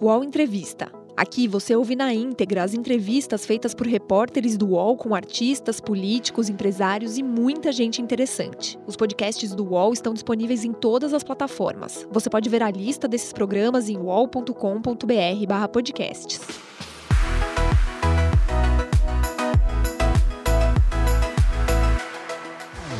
UOL Entrevista. Aqui você ouve na íntegra as entrevistas feitas por repórteres do UOL com artistas, políticos, empresários e muita gente interessante. Os podcasts do UOL estão disponíveis em todas as plataformas. Você pode ver a lista desses programas em uol.com.br/podcasts.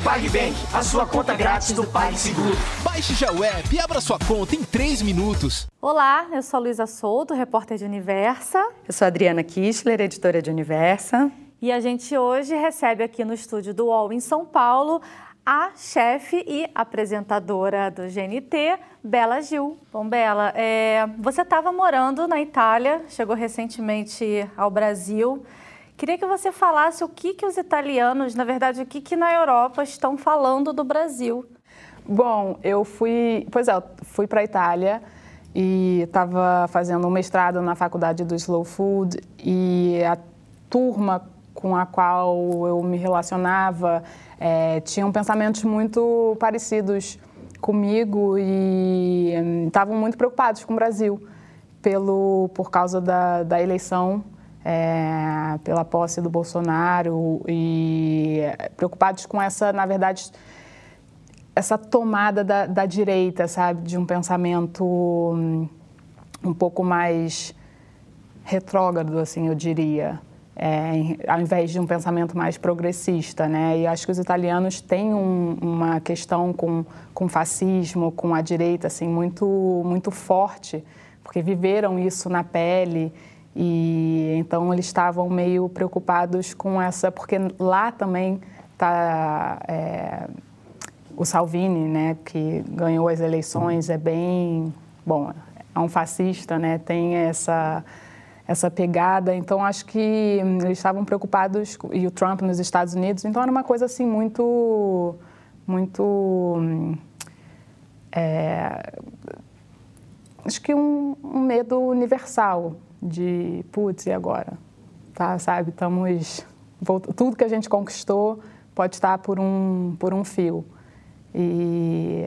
PagBank, a sua conta grátis do PagSeguro. Baixe já o app e abra sua conta em 3 minutos. Olá, eu sou a Luísa Souto, repórter de Universa. Eu sou a Adriana Kistler, editora de Universa. E a gente hoje recebe aqui no estúdio do UOL em São Paulo a chefe e apresentadora do GNT, Bela Gil. Bom, Bela, é, você estava morando na Itália, chegou recentemente ao Brasil. Queria que você falasse o que, que os italianos, na verdade, o que, que na Europa estão falando do Brasil. Bom, eu fui, pois é, fui para a Itália e estava fazendo um mestrado na faculdade do Slow Food e a turma com a qual eu me relacionava é, tinham pensamentos muito parecidos comigo e estavam hum, muito preocupados com o Brasil pelo por causa da, da eleição é, pela posse do Bolsonaro e preocupados com essa, na verdade, essa tomada da, da direita, sabe, de um pensamento um, um pouco mais retrógrado, assim, eu diria. É, ao invés de um pensamento mais progressista, né? E acho que os italianos têm um, uma questão com com fascismo, com a direita, assim, muito muito forte, porque viveram isso na pele e então eles estavam meio preocupados com essa, porque lá também está é, o Salvini, né, que ganhou as eleições, é bem, bom, é um fascista, né, tem essa essa pegada. Então acho que eles estavam preocupados e o Trump nos Estados Unidos. Então era uma coisa assim muito, muito é, acho que um, um medo universal de, putz, e agora? Tá, sabe, estamos... Tudo que a gente conquistou pode estar por um, por um fio. E,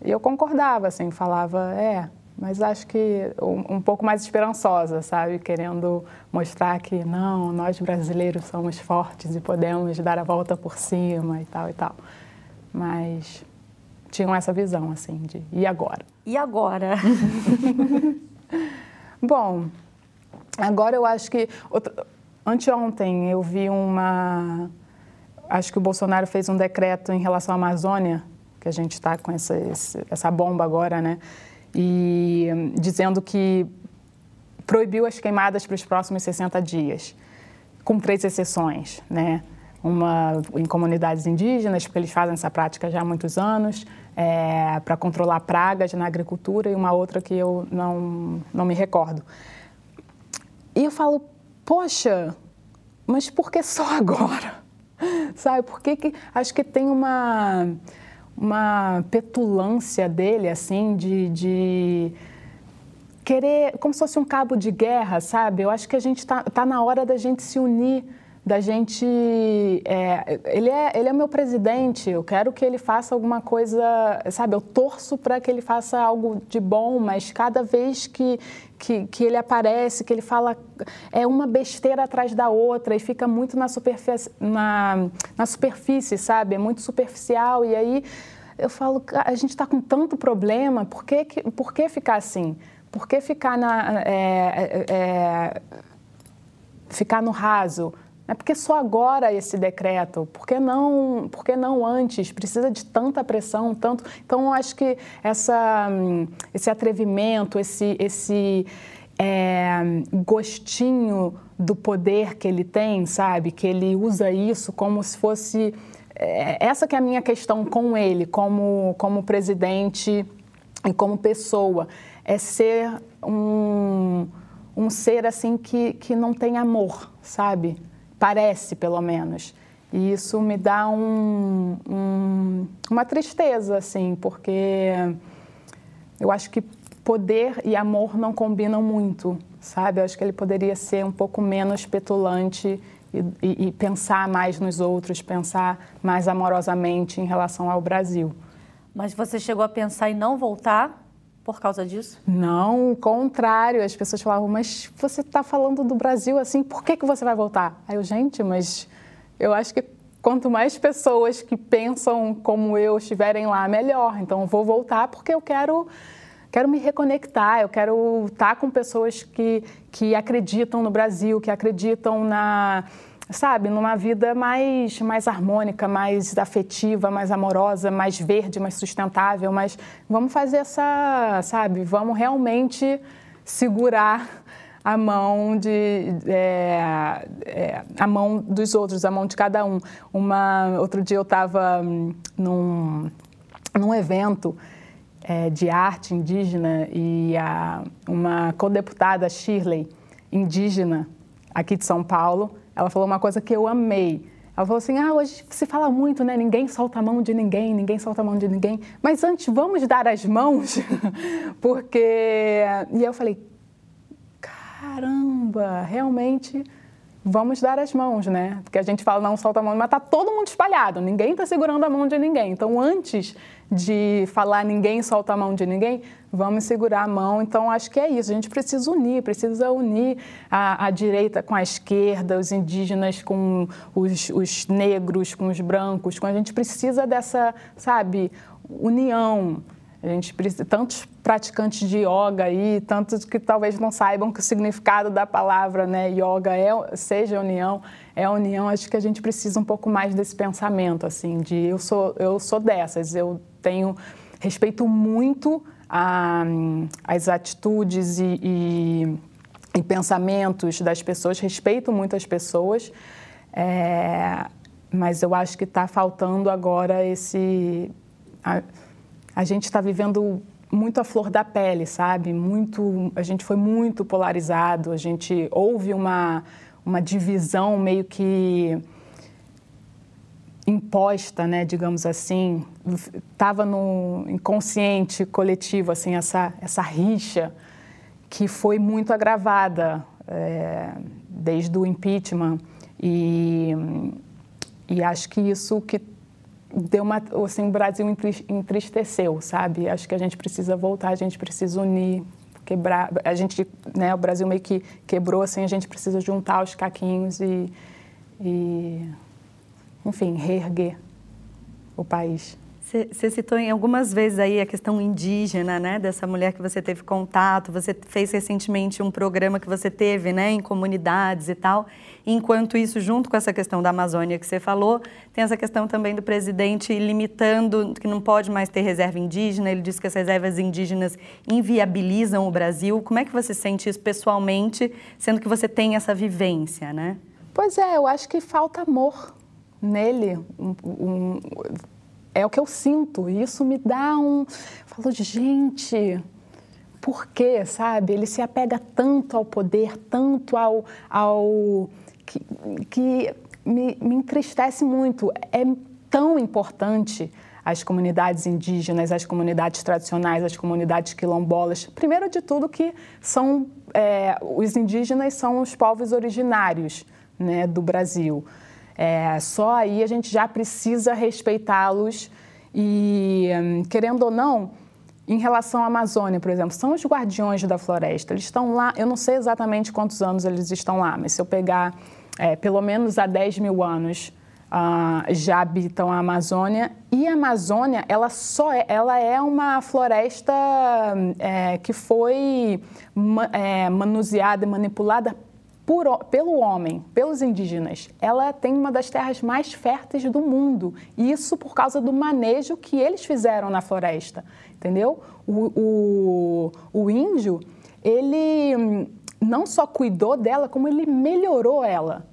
eu concordava, assim, falava, é, mas acho que um, um, pouco mais esperançosa, sabe? Querendo mostrar que não, nós brasileiros somos fortes e podemos dar a volta por cima e tal e tal. Mas tinham essa visão, assim, de e agora? E agora? Bom, Agora eu acho que. Outra, anteontem eu vi uma. Acho que o Bolsonaro fez um decreto em relação à Amazônia, que a gente está com essa, essa bomba agora, né? E dizendo que proibiu as queimadas para os próximos 60 dias, com três exceções, né? Uma em comunidades indígenas, porque eles fazem essa prática já há muitos anos, é, para controlar pragas na agricultura, e uma outra que eu não, não me recordo. E eu falo, poxa, mas por que só agora? Sabe, por que, que acho que tem uma, uma petulância dele, assim, de, de querer, como se fosse um cabo de guerra, sabe? Eu acho que a gente está tá na hora da gente se unir da gente. É, ele, é, ele é meu presidente, eu quero que ele faça alguma coisa, sabe? Eu torço para que ele faça algo de bom, mas cada vez que, que, que, ele aparece, que ele fala, é uma besteira atrás da outra e fica muito na superfície, na, na superfície sabe? É muito superficial. E aí eu falo, a gente está com tanto problema, por que, por que ficar assim? Por que ficar na. É, é, é ficar no raso? É porque só agora esse decreto, por que não, por que não antes? Precisa de tanta pressão, tanto. Então, acho que essa, esse atrevimento, esse, esse é, gostinho do poder que ele tem, sabe? Que ele usa isso como se fosse. É, essa que é a minha questão com ele, como, como presidente e como pessoa, é ser um, um ser assim que, que não tem amor, sabe? Parece pelo menos. E isso me dá um, um, uma tristeza, assim, porque eu acho que poder e amor não combinam muito, sabe? Eu acho que ele poderia ser um pouco menos petulante e, e, e pensar mais nos outros, pensar mais amorosamente em relação ao Brasil. Mas você chegou a pensar em não voltar por causa disso? Não, contrário. As pessoas falavam, mas você está falando do Brasil assim, por que, que você vai voltar? Aí eu, gente, mas eu acho que quanto mais pessoas que pensam como eu estiverem lá, melhor. Então eu vou voltar porque eu quero quero me reconectar, eu quero estar com pessoas que, que acreditam no Brasil, que acreditam na, sabe, numa vida mais, mais harmônica, mais afetiva, mais amorosa, mais verde, mais sustentável, mas vamos fazer essa, sabe, vamos realmente segurar a mão de é, é, a mão dos outros, a mão de cada um. Uma outro dia eu estava hum, num, num evento é, de arte indígena e a, uma co-deputada Shirley indígena aqui de São Paulo, ela falou uma coisa que eu amei. Ela falou assim: ah, hoje se fala muito, né? Ninguém solta a mão de ninguém, ninguém solta a mão de ninguém. Mas antes, vamos dar as mãos? Porque. E eu falei: caramba, realmente vamos dar as mãos, né? Porque a gente fala não solta a mão, mas tá todo mundo espalhado, ninguém está segurando a mão de ninguém. Então, antes de falar ninguém solta a mão de ninguém, vamos segurar a mão. Então, acho que é isso. A gente precisa unir, precisa unir a, a direita com a esquerda, os indígenas com os, os negros, com os brancos. Com a gente precisa dessa, sabe, união. A gente precisa, tantos praticantes de yoga aí, tantos que talvez não saibam que o significado da palavra né, yoga é, seja união, é união. Acho que a gente precisa um pouco mais desse pensamento, assim, de eu sou, eu sou dessas, eu tenho, respeito muito a, as atitudes e, e, e, pensamentos das pessoas, respeito muito as pessoas, é, mas eu acho que está faltando agora esse... A, a gente está vivendo muito a flor da pele, sabe? Muito, a gente foi muito polarizado, a gente houve uma, uma divisão meio que imposta, né, digamos assim, estava no inconsciente coletivo, assim, essa, essa rixa que foi muito agravada é, desde o impeachment e, e acho que isso que deu uma, assim, o Brasil entristeceu, sabe? Acho que a gente precisa voltar, a gente precisa unir, quebrar, a gente, né, o Brasil meio que quebrou, assim, a gente precisa juntar os caquinhos e, e enfim, reerguer o país. Você citou em algumas vezes aí a questão indígena, né, dessa mulher que você teve contato. Você fez recentemente um programa que você teve, né, em comunidades e tal. Enquanto isso, junto com essa questão da Amazônia que você falou, tem essa questão também do presidente limitando que não pode mais ter reserva indígena. Ele diz que as reservas indígenas inviabilizam o Brasil. Como é que você sente isso pessoalmente, sendo que você tem essa vivência, né? Pois é, eu acho que falta amor nele. Um, um, é o que eu sinto. E isso me dá um. Falo, gente, por quê, sabe? Ele se apega tanto ao poder, tanto ao. ao que, que me, me entristece muito. É tão importante as comunidades indígenas, as comunidades tradicionais, as comunidades quilombolas. Primeiro de tudo que são é, os indígenas são os povos originários né, do Brasil. É, só aí a gente já precisa respeitá-los e, hum, querendo ou não, em relação à Amazônia, por exemplo, são os guardiões da floresta. Eles estão lá, eu não sei exatamente quantos anos eles estão lá, mas se eu pegar é, pelo menos há 10 mil anos, uh, já habitam a Amazônia. E a Amazônia, ela só é, ela é uma floresta é, que foi é, manuseada e manipulada por, pelo homem, pelos indígenas, ela tem uma das terras mais férteis do mundo. Isso por causa do manejo que eles fizeram na floresta, entendeu? O, o, o índio, ele hum, não só cuidou dela, como ele melhorou ela.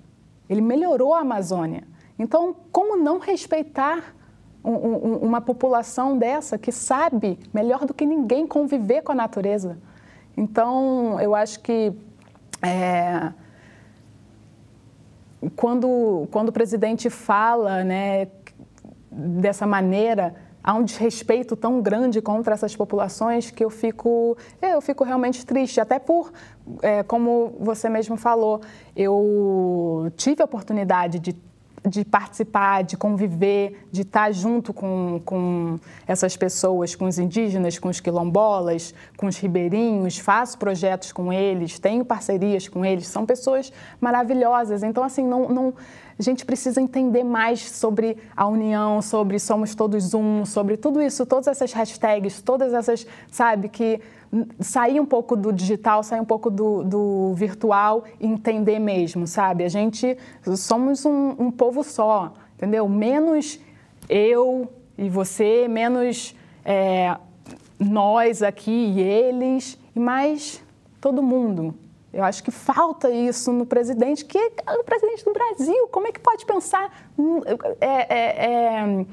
Ele melhorou a Amazônia. Então, como não respeitar um, um, uma população dessa que sabe melhor do que ninguém conviver com a natureza? Então, eu acho que é, quando, quando o presidente fala né, dessa maneira, há um desrespeito tão grande contra essas populações que eu fico, é, eu fico realmente triste, até por, é, como você mesmo falou, eu tive a oportunidade de de participar, de conviver, de estar junto com, com essas pessoas, com os indígenas, com os quilombolas, com os ribeirinhos, faço projetos com eles, tenho parcerias com eles, são pessoas maravilhosas. Então, assim, não, não, a gente precisa entender mais sobre a união, sobre somos todos um, sobre tudo isso, todas essas hashtags, todas essas, sabe, que sair um pouco do digital, sair um pouco do, do virtual e entender mesmo, sabe? A gente somos um, um povo só, entendeu? Menos eu e você, menos é, nós aqui e eles, e mais todo mundo. Eu acho que falta isso no presidente, que é o presidente do Brasil. Como é que pode pensar, é, é, é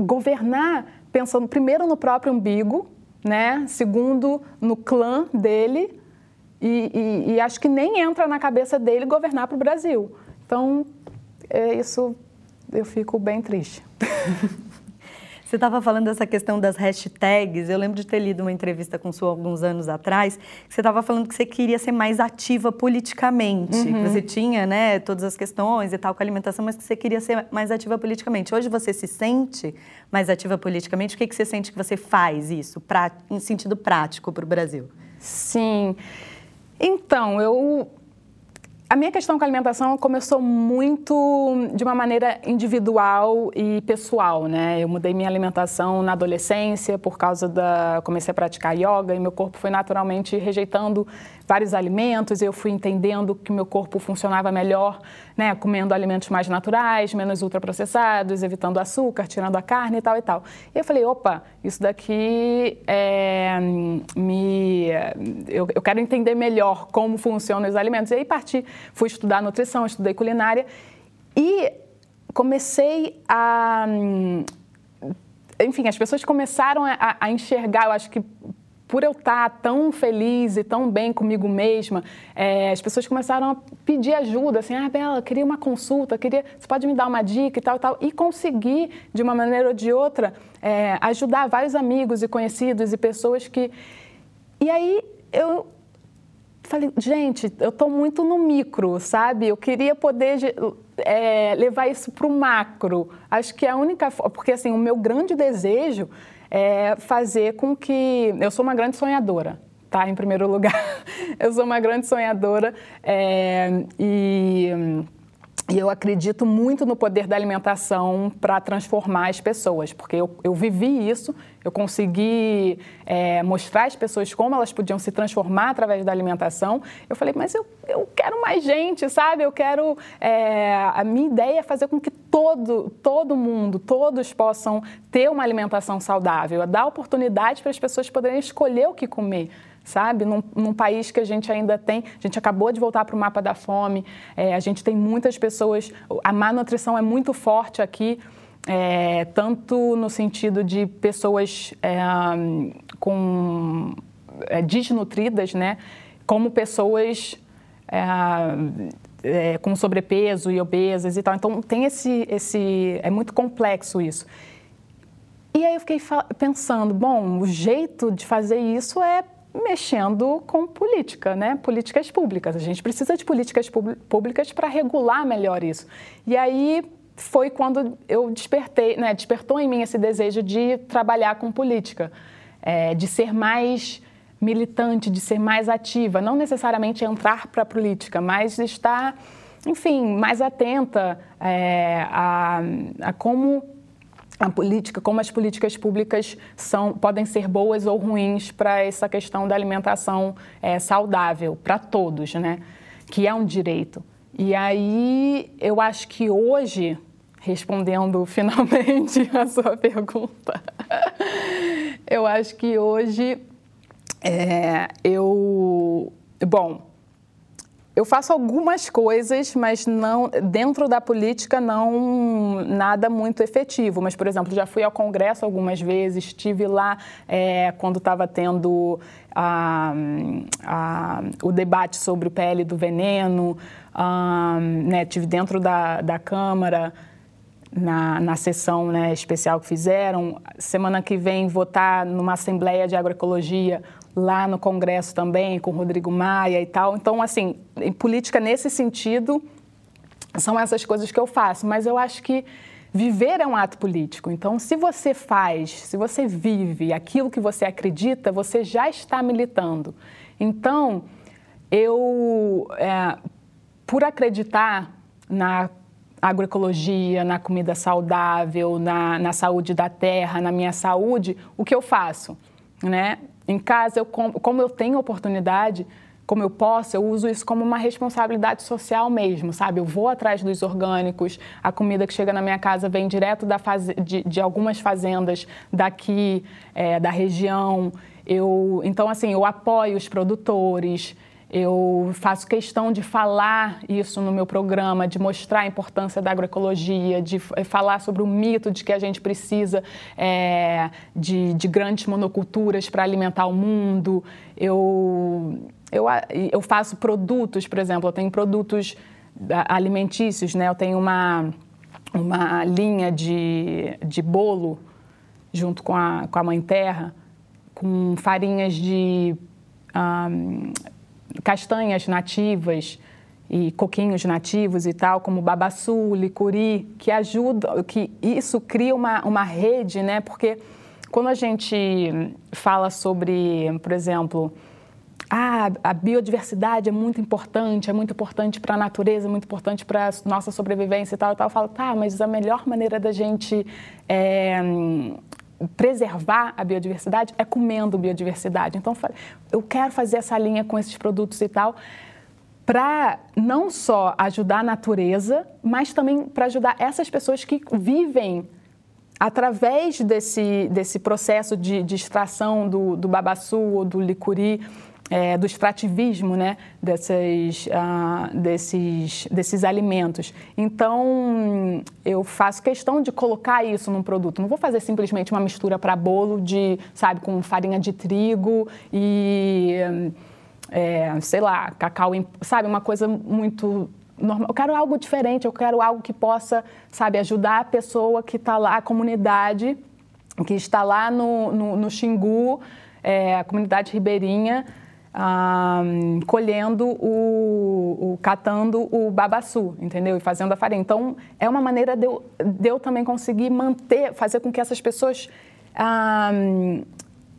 governar pensando primeiro no próprio umbigo, né? Segundo, no clã dele. E, e, e acho que nem entra na cabeça dele governar para o Brasil. Então, é isso eu fico bem triste. Você estava falando dessa questão das hashtags. Eu lembro de ter lido uma entrevista com o senhor alguns anos atrás, que você estava falando que você queria ser mais ativa politicamente. Uhum. Que você tinha, né, todas as questões e tal com a alimentação, mas que você queria ser mais ativa politicamente. Hoje você se sente mais ativa politicamente? O que, que você sente que você faz isso, pra, em sentido prático, para o Brasil? Sim. Então, eu a minha questão com a alimentação começou muito de uma maneira individual e pessoal, né? Eu mudei minha alimentação na adolescência por causa da comecei a praticar yoga e meu corpo foi naturalmente rejeitando vários alimentos, eu fui entendendo que meu corpo funcionava melhor, né, comendo alimentos mais naturais, menos ultraprocessados, evitando açúcar, tirando a carne e tal e tal. E eu falei, opa, isso daqui é, me, eu, eu quero entender melhor como funcionam os alimentos. E aí parti, fui estudar nutrição, estudei culinária e comecei a enfim, as pessoas começaram a, a, enxergar, eu acho que por eu estar tão feliz e tão bem comigo mesma, é, as pessoas começaram a pedir ajuda, assim, ah, Bela, queria uma consulta, queria, você pode me dar uma dica e tal e tal, e conseguir, de uma maneira ou de outra, é, ajudar vários amigos e conhecidos e pessoas que... E aí eu falei, gente, eu estou muito no micro, sabe? Eu queria poder é, levar isso para o macro. Acho que a única... Porque, assim, o meu grande desejo é fazer com que. Eu sou uma grande sonhadora, tá? Em primeiro lugar, eu sou uma grande sonhadora é, e. E eu acredito muito no poder da alimentação para transformar as pessoas, porque eu, eu vivi isso, eu consegui é, mostrar às pessoas como elas podiam se transformar através da alimentação. Eu falei, mas eu, eu quero mais gente, sabe? Eu quero. É, a minha ideia é fazer com que todo, todo mundo, todos possam ter uma alimentação saudável, é dar oportunidade para as pessoas poderem escolher o que comer sabe? Num, num, país que a gente ainda tem, a gente acabou de voltar para o mapa da fome, é, a gente tem muitas pessoas, a má nutrição é muito forte aqui, é, tanto no sentido de pessoas é, com é, desnutridas, né? Como pessoas é, é, com sobrepeso e obesas e tal. Então tem esse, esse, é muito complexo isso. E aí eu fiquei pensando, bom, o jeito de fazer isso é mexendo com política, né? Políticas públicas. A gente precisa de políticas públicas para regular melhor isso. E aí foi quando eu despertei, né? Despertou em mim esse desejo de trabalhar com política, é, de ser mais militante, de ser mais ativa, não necessariamente entrar para a política, mas estar, enfim, mais atenta é, a, a como a política, como as políticas públicas são, podem ser boas ou ruins para essa questão da alimentação é, saudável para todos, né? Que é um direito. E aí eu acho que hoje, respondendo finalmente a sua pergunta, eu acho que hoje é, eu, bom, eu faço algumas coisas, mas não dentro da política não nada muito efetivo. Mas, por exemplo, já fui ao Congresso algumas vezes, estive lá é, quando estava tendo a, a, o debate sobre o PL do veneno, a, né, tive dentro da, da Câmara na, na sessão né, especial que fizeram. Semana que vem votar numa Assembleia de Agroecologia lá no Congresso também, com Rodrigo Maia e tal. Então, assim, em política nesse sentido, são essas coisas que eu faço, mas eu acho que viver é um ato político. Então, se você faz, se você vive aquilo que você acredita, você já está militando. Então, eu, é, por acreditar na agroecologia, na comida saudável, na, na saúde da terra, na minha saúde, o que eu faço? Né? Em casa, eu, como eu tenho oportunidade, como eu posso, eu uso isso como uma responsabilidade social mesmo, sabe? Eu vou atrás dos orgânicos, a comida que chega na minha casa vem direto da faz... de, de, algumas fazendas daqui, é, da região. Eu, então, assim, eu apoio os produtores, eu faço questão de falar isso no meu programa, de mostrar a importância da agroecologia, de falar sobre o mito de que a gente precisa é, de, de grandes monoculturas para alimentar o mundo. Eu, eu, eu faço produtos, por exemplo, eu tenho produtos alimentícios, né? Eu tenho uma, uma linha de, de bolo junto com a, com a Mãe Terra, com farinhas de um, castanhas nativas e coquinhos nativos e tal, como babaçu, licuri, que ajuda, que isso cria uma, uma rede, né? Porque quando a gente fala sobre, por exemplo, ah, a biodiversidade é muito importante, é muito importante para a natureza, é muito importante para a nossa sobrevivência e tal, e tal. Eu falo, tá, mas a melhor maneira da gente é, preservar a biodiversidade é comendo biodiversidade. Então, eu quero fazer essa linha com esses produtos e tal, para não só ajudar a natureza, mas também para ajudar essas pessoas que vivem através desse, desse processo de, de extração do, do babaçu ou do licuri é, do extrativismo né, desses, uh, desses, desses alimentos. Então, eu faço questão de colocar isso num produto. Não vou fazer simplesmente uma mistura para bolo de, sabe, com farinha de trigo e, é, sei lá, cacau, sabe, uma coisa muito normal. Eu quero algo diferente, eu quero algo que possa, sabe, ajudar a pessoa que está lá, a comunidade que está lá no, no, no Xingu, é, a comunidade ribeirinha, colhendo o, o, catando o babaçu, entendeu? E fazendo a farinha. Então, é uma maneira de eu, de eu também conseguir manter, fazer com que essas pessoas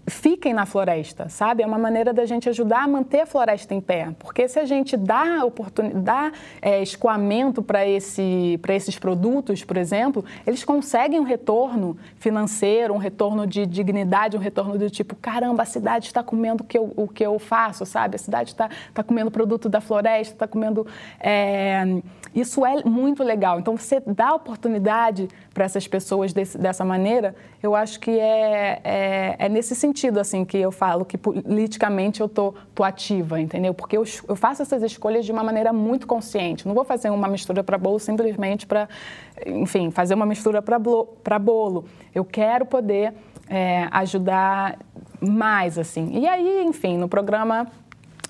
fiquem na floresta, sabe? É uma maneira da gente ajudar a manter a floresta em pé. Porque se a gente dá oportunidade, é, escoamento para esse, esses produtos, por exemplo, eles conseguem um retorno financeiro, um retorno de dignidade, um retorno do tipo, caramba, a cidade está comendo o que eu, o que eu faço, sabe? A cidade está tá comendo produto da floresta, está comendo... É... Isso é muito legal. Então, você dá oportunidade para essas pessoas desse, dessa maneira, eu acho que é, é, é, nesse sentido assim que eu falo que politicamente eu tô, tô ativa, entendeu? Porque eu, eu faço essas escolhas de uma maneira muito consciente. Não vou fazer uma mistura para bolo simplesmente para, enfim, fazer uma mistura para bolo. Eu quero poder é, ajudar mais, assim. E aí, enfim, no programa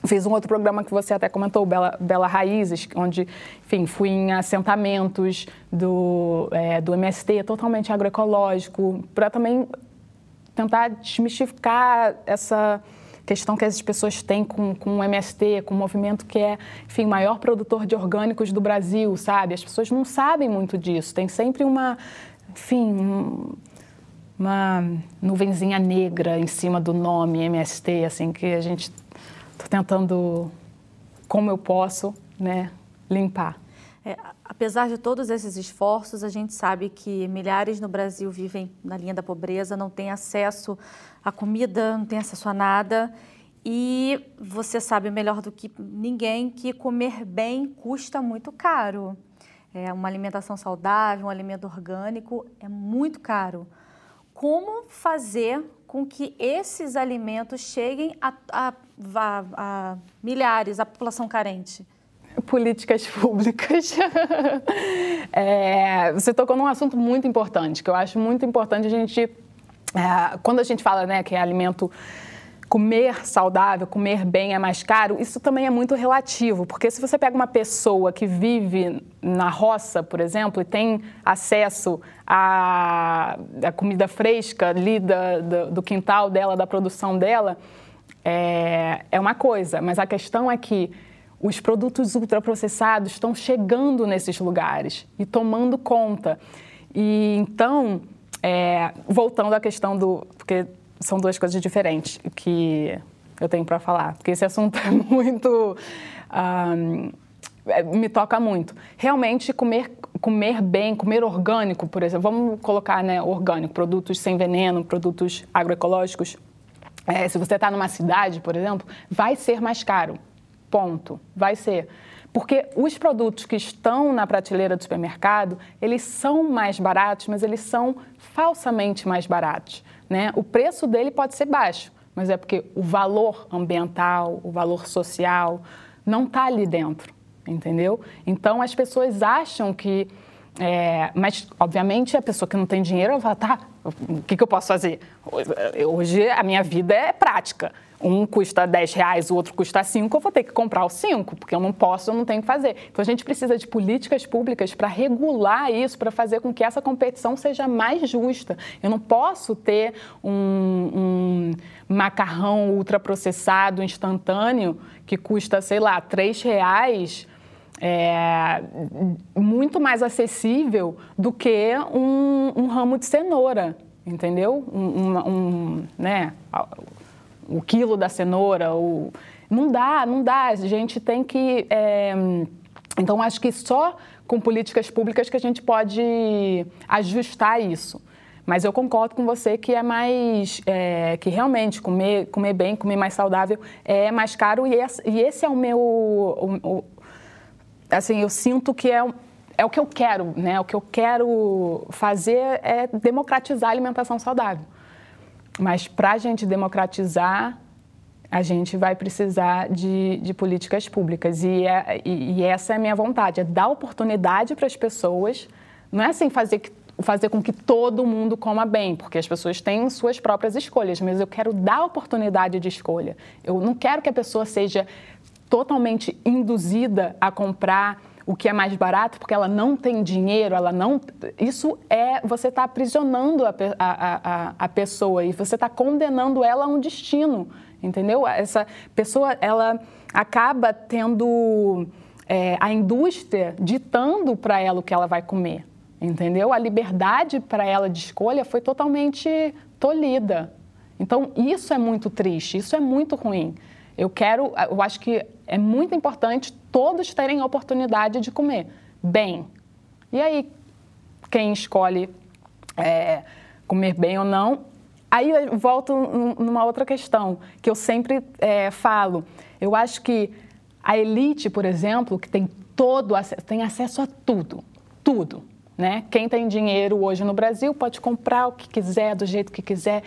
Fiz um outro programa que você até comentou, Bela, Bela Raízes, onde, enfim, fui em assentamentos do, é, do MST, totalmente agroecológico, para também tentar desmistificar essa questão que as pessoas têm com, com o MST, com o movimento que é, enfim, o maior produtor de orgânicos do Brasil, sabe? As pessoas não sabem muito disso. Tem sempre uma, enfim, uma nuvenzinha negra em cima do nome MST, assim, que a gente Estou tentando, como eu posso, né, limpar. É, apesar de todos esses esforços, a gente sabe que milhares no Brasil vivem na linha da pobreza, não têm acesso à comida, não têm acesso a nada. E você sabe melhor do que ninguém que comer bem custa muito caro. É, uma alimentação saudável, um alimento orgânico é muito caro. Como fazer com que esses alimentos cheguem a, a, a, a milhares, a população carente? Políticas públicas. é, você tocou num assunto muito importante, que eu acho muito importante a gente, é, quando a gente fala né, que é alimento comer saudável, comer bem é mais caro, isso também é muito relativo, porque se você pega uma pessoa que vive na roça, por exemplo, e tem acesso à, à comida fresca ali da, do, do quintal dela, da produção dela, é, é uma coisa, mas a questão é que os produtos ultraprocessados estão chegando nesses lugares e tomando conta. E então, é, voltando à questão do. Porque são duas coisas diferentes que eu tenho para falar, porque esse assunto é muito. Um, me toca muito. Realmente, comer, comer bem, comer orgânico, por exemplo, vamos colocar né, orgânico, produtos sem veneno, produtos agroecológicos. É, se você está numa cidade, por exemplo, vai ser mais caro. Ponto. Vai ser. Porque os produtos que estão na prateleira do supermercado, eles são mais baratos, mas eles são falsamente mais baratos. Né? O preço dele pode ser baixo, mas é porque o valor ambiental, o valor social, não está ali dentro, entendeu? Então as pessoas acham que. É, mas, obviamente, a pessoa que não tem dinheiro, ela fala, tá, o que, que eu posso fazer? Hoje a minha vida é prática um custa 10 reais, o outro custa 5, eu vou ter que comprar os 5, porque eu não posso, eu não tenho que fazer. Então a gente precisa de políticas públicas para regular isso, para fazer com que essa competição seja mais justa. Eu não posso ter um, um macarrão ultraprocessado, instantâneo, que custa, sei lá, 3 reais. É, muito mais acessível do que um, um ramo de cenoura, entendeu? Um, um, né? o quilo da cenoura, o... não dá, não dá. A gente tem que. É... Então, acho que só com políticas públicas que a gente pode ajustar isso. Mas eu concordo com você que é mais. É, que realmente comer, comer bem, comer mais saudável é mais caro e esse, e esse é o meu. O, assim, eu sinto que é, é o que eu quero, né? O que eu quero fazer é democratizar a alimentação saudável. Mas para a gente democratizar, a gente vai precisar de, de políticas públicas. E, é, e, e, essa é a minha vontade, é dar oportunidade para as pessoas. Não é assim fazer, fazer com que todo mundo coma bem, porque as pessoas têm suas próprias escolhas, mas eu quero dar oportunidade de escolha. Eu não quero que a pessoa seja totalmente induzida a comprar o que é mais barato porque ela não tem dinheiro, ela não. Isso é. Você está aprisionando a, a, a, a pessoa e você está condenando ela a um destino, entendeu? Essa pessoa, ela acaba tendo é, a indústria ditando para ela o que ela vai comer, entendeu? A liberdade para ela de escolha foi totalmente tolhida. Então, isso é muito triste, isso é muito ruim. Eu quero, eu acho que é muito importante todos terem a oportunidade de comer bem. E aí, quem escolhe é, comer bem ou não, aí eu volto numa outra questão que eu sempre é, falo. Eu acho que a elite, por exemplo, que tem todo tem acesso a tudo, tudo. Né? Quem tem dinheiro hoje no Brasil pode comprar o que quiser, do jeito que quiser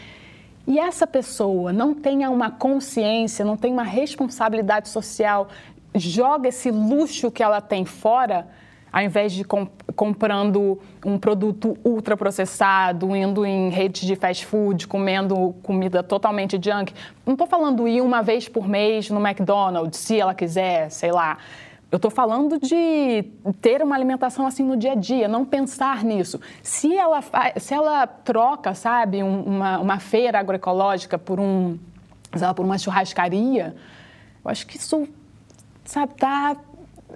e essa pessoa não tenha uma consciência, não tem uma responsabilidade social, joga esse luxo que ela tem fora, ao invés de comp comprando um produto ultraprocessado, indo em redes de fast food, comendo comida totalmente junk. Não estou falando ir uma vez por mês no McDonald's, se ela quiser, sei lá. Eu estou falando de ter uma alimentação assim no dia a dia, não pensar nisso. Se ela, se ela troca, sabe, uma, uma feira agroecológica por, um, por uma churrascaria, eu acho que isso, sabe, tá,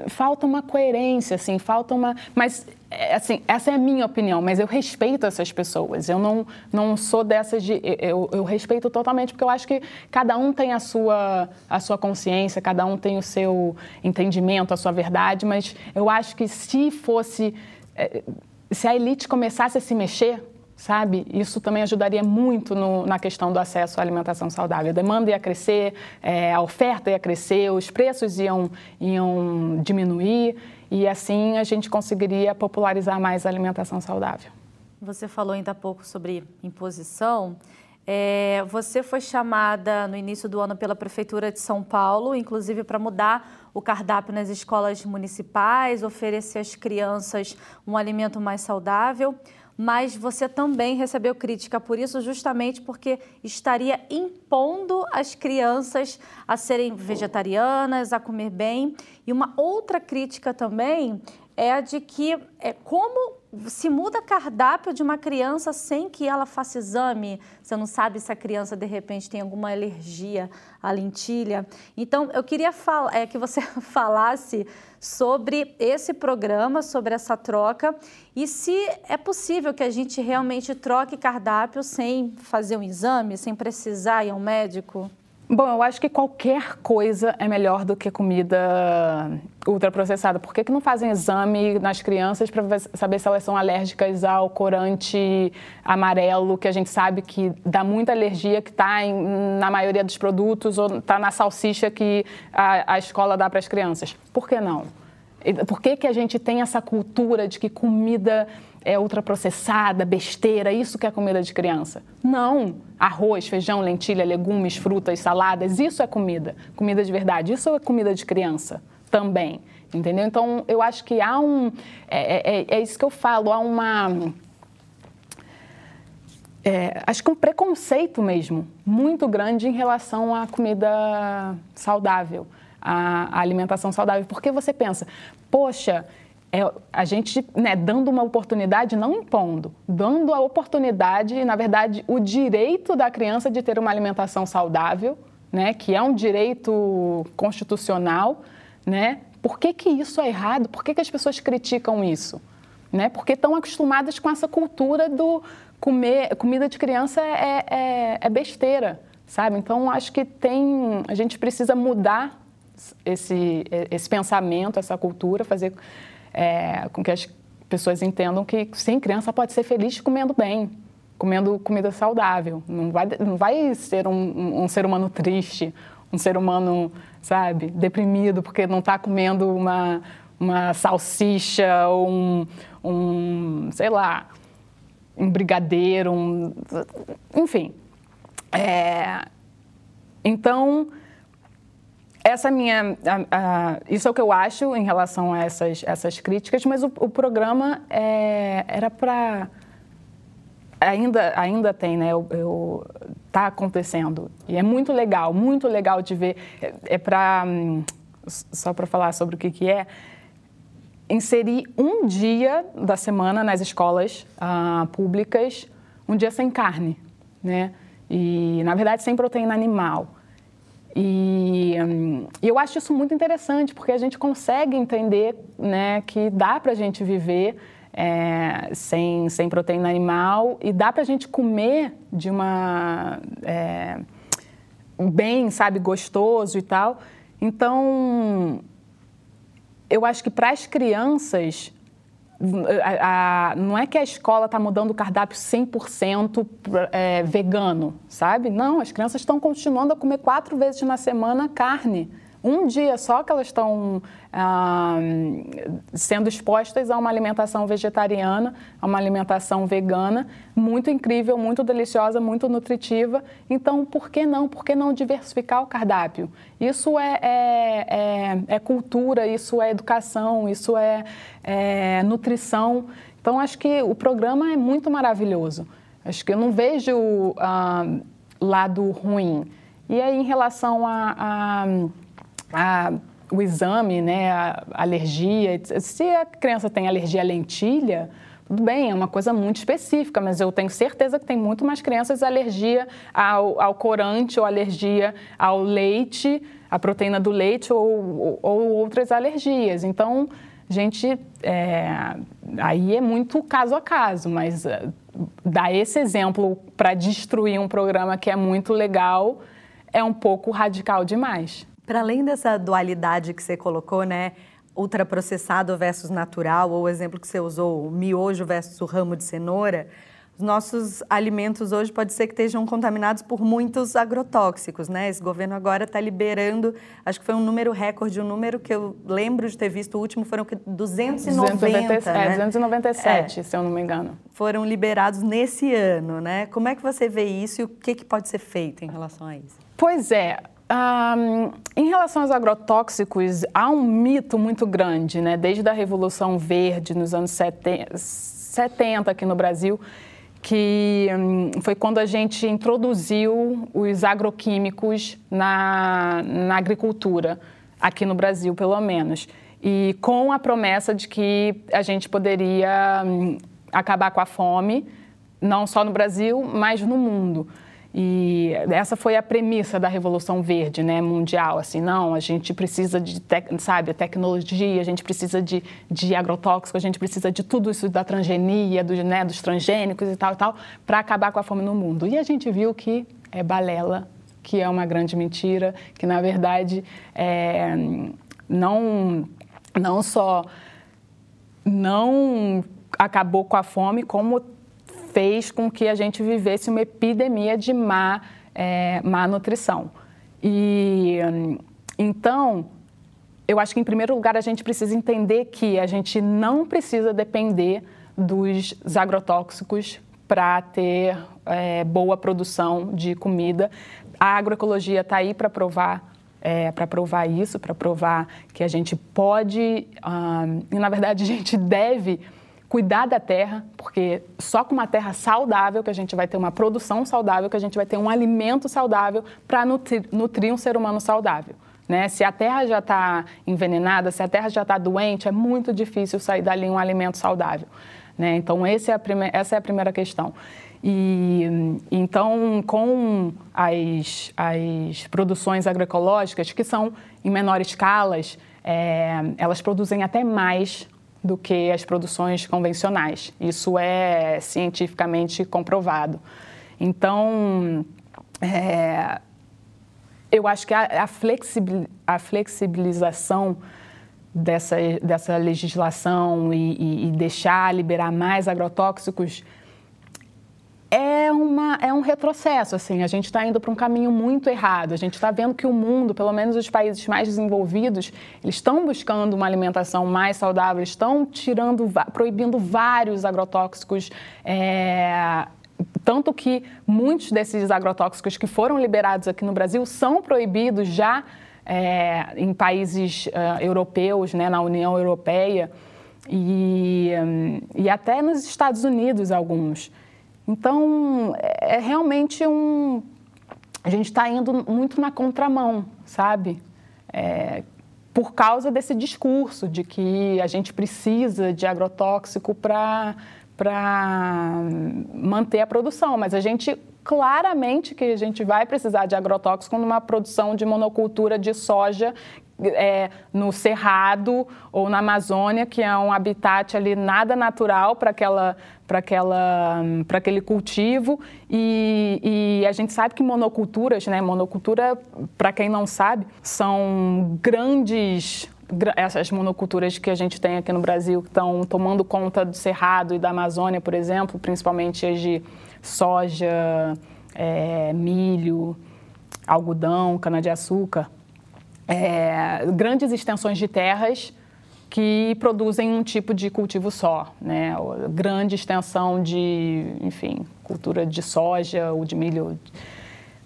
falta uma coerência, assim, falta uma... Mas assim, essa é a minha opinião, mas eu respeito essas pessoas. Eu não, não sou dessas de. Eu, eu respeito totalmente, porque eu acho que cada um tem a sua, a sua consciência, cada um tem o seu entendimento, a sua verdade, mas eu acho que se fosse. É, se a elite começasse a se mexer, sabe? Isso também ajudaria muito no, na questão do acesso à alimentação saudável. A demanda ia crescer, é, a oferta ia crescer, os preços iam, iam diminuir e assim a gente conseguiria popularizar mais a alimentação saudável. Você falou ainda há pouco sobre imposição. É, você foi chamada no início do ano pela Prefeitura de São Paulo, inclusive para mudar o cardápio nas escolas municipais, oferecer às crianças um alimento mais saudável mas você também recebeu crítica por isso, justamente porque estaria impondo as crianças a serem vegetarianas, a comer bem. E uma outra crítica também é a de que, é, como se muda cardápio de uma criança sem que ela faça exame, você não sabe se a criança de repente tem alguma alergia à lentilha. Então, eu queria é, que você falasse sobre esse programa, sobre essa troca e se é possível que a gente realmente troque cardápio sem fazer um exame, sem precisar ir ao médico. Bom, eu acho que qualquer coisa é melhor do que comida ultraprocessada. Por que, que não fazem exame nas crianças para saber se elas são alérgicas ao corante amarelo, que a gente sabe que dá muita alergia, que está na maioria dos produtos ou está na salsicha que a, a escola dá para as crianças? Por que não? Por que, que a gente tem essa cultura de que comida é ultraprocessada, besteira, isso que é comida de criança? Não. Arroz, feijão, lentilha, legumes, frutas, saladas, isso é comida. Comida de verdade. Isso é comida de criança também. Entendeu? Então, eu acho que há um. É, é, é isso que eu falo, há uma. É, acho que um preconceito mesmo muito grande em relação à comida saudável a alimentação saudável. Porque você pensa, poxa, é a gente né, dando uma oportunidade, não impondo, dando a oportunidade, na verdade, o direito da criança de ter uma alimentação saudável, né, que é um direito constitucional, né? Por que, que isso é errado? Por que, que as pessoas criticam isso? Né? Porque estão acostumadas com essa cultura do comer comida de criança é, é, é besteira, sabe? Então acho que tem a gente precisa mudar esse, esse pensamento, essa cultura, fazer é, com que as pessoas entendam que sim, criança pode ser feliz comendo bem, comendo comida saudável. Não vai, não vai ser um, um ser humano triste, um ser humano, sabe, deprimido porque não está comendo uma, uma salsicha ou um, um, sei lá, um brigadeiro, um, enfim. É, então, essa minha, a, a, isso é o que eu acho em relação a essas, essas críticas, mas o, o programa é, era para ainda ainda tem, né? Eu, eu, tá acontecendo e é muito legal, muito legal de ver. É, é para só para falar sobre o que que é inserir um dia da semana nas escolas ah, públicas, um dia sem carne, né? E na verdade sem proteína animal. E, hum, eu acho isso muito interessante, porque a gente consegue entender né, que dá para a gente viver é, sem, sem proteína animal e dá para a gente comer de uma. É, bem, sabe, gostoso e tal. Então, eu acho que para as crianças a, a, não é que a escola está mudando o cardápio 100% é, vegano, sabe? Não, as crianças estão continuando a comer quatro vezes na semana carne um dia só que elas estão ah, sendo expostas a uma alimentação vegetariana, a uma alimentação vegana, muito incrível, muito deliciosa, muito nutritiva. Então, por que não? Por que não diversificar o cardápio? Isso é, é, é, é cultura, isso é educação, isso é, é nutrição. Então, acho que o programa é muito maravilhoso. Acho que eu não vejo ah, lado ruim. E aí, em relação a, a a, o exame, né, a alergia. Se a criança tem alergia à lentilha, tudo bem, é uma coisa muito específica, mas eu tenho certeza que tem muito mais crianças alergia ao, ao corante ou alergia ao leite, à proteína do leite ou, ou, ou outras alergias. Então, gente, é, aí é muito caso a caso, mas uh, dar esse exemplo para destruir um programa que é muito legal é um pouco radical demais. Para além dessa dualidade que você colocou, né? Ultraprocessado versus natural, ou o exemplo que você usou, o miojo versus o ramo de cenoura, os nossos alimentos hoje pode ser que estejam contaminados por muitos agrotóxicos, né? Esse governo agora está liberando, acho que foi um número recorde, um número que eu lembro de ter visto, o último foram 290, 290 né? É, 297, é. se eu não me engano. Foram liberados nesse ano, né? Como é que você vê isso e o que, que pode ser feito em relação a isso? Pois é, um, em relação aos agrotóxicos, há um mito muito grande, né? desde a Revolução Verde, nos anos 70, 70 aqui no Brasil, que um, foi quando a gente introduziu os agroquímicos na, na agricultura, aqui no Brasil, pelo menos. e com a promessa de que a gente poderia hum, acabar com a fome, não só no Brasil, mas no mundo. E essa foi a premissa da Revolução Verde, né, mundial, assim, não, a gente precisa de, sabe, tecnologia, a gente precisa de, de agrotóxico, a gente precisa de tudo isso da transgenia, do, né, dos transgênicos e tal e tal, para acabar com a fome no mundo. E a gente viu que é balela, que é uma grande mentira, que na verdade é, não, não só não acabou com a fome, como fez com que a gente vivesse uma epidemia de má, é, má nutrição. E então, eu acho que em primeiro lugar a gente precisa entender que a gente não precisa depender dos agrotóxicos para ter é, boa produção de comida. A agroecologia está aí para provar é, para provar isso, para provar que a gente pode ah, e na verdade a gente deve cuidar da terra, porque só com uma terra saudável que a gente vai ter uma produção saudável, que a gente vai ter um alimento saudável para nutrir, nutrir, um ser humano saudável. Né? Se a terra já está envenenada, se a terra já está doente, é muito difícil sair dali um alimento saudável. Né? Então, é essa é a primeira questão. E então, com as, as produções agroecológicas, que são em menor escalas, é, elas produzem até mais do que as produções convencionais. Isso é cientificamente comprovado. Então, é, eu acho que a, a, flexibilização dessa, dessa legislação e, e, e deixar liberar mais agrotóxicos é, uma, é um retrocesso, assim, a gente está indo para um caminho muito errado. A gente está vendo que o mundo, pelo menos os países mais desenvolvidos, eles estão buscando uma alimentação mais saudável, estão tirando, proibindo vários agrotóxicos. É, tanto que muitos desses agrotóxicos que foram liberados aqui no Brasil são proibidos já é, em países uh, europeus, né, na União Europeia e, um, e até nos Estados Unidos alguns. Então, é, é realmente um. A gente está indo muito na contramão, sabe? É, por causa desse discurso de que a gente precisa de agrotóxico para manter a produção, mas a gente claramente que a gente vai precisar de agrotóxico numa produção de monocultura de soja é, no Cerrado ou na Amazônia, que é um habitat ali nada natural para aquela para aquela para aquele cultivo e, e, a gente sabe que monoculturas, né? Monocultura, para quem não sabe, são grandes essas monoculturas que a gente tem aqui no Brasil que estão tomando conta do Cerrado e da Amazônia, por exemplo, principalmente as de soja, é, milho, algodão, cana-de-açúcar é, grandes extensões de terras que produzem um tipo de cultivo só, né? Grande extensão de, enfim, cultura de soja ou de milho,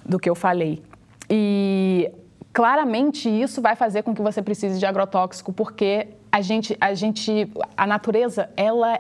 do que eu falei. E claramente isso vai fazer com que você precise de agrotóxico, porque a gente, a gente, a natureza, ela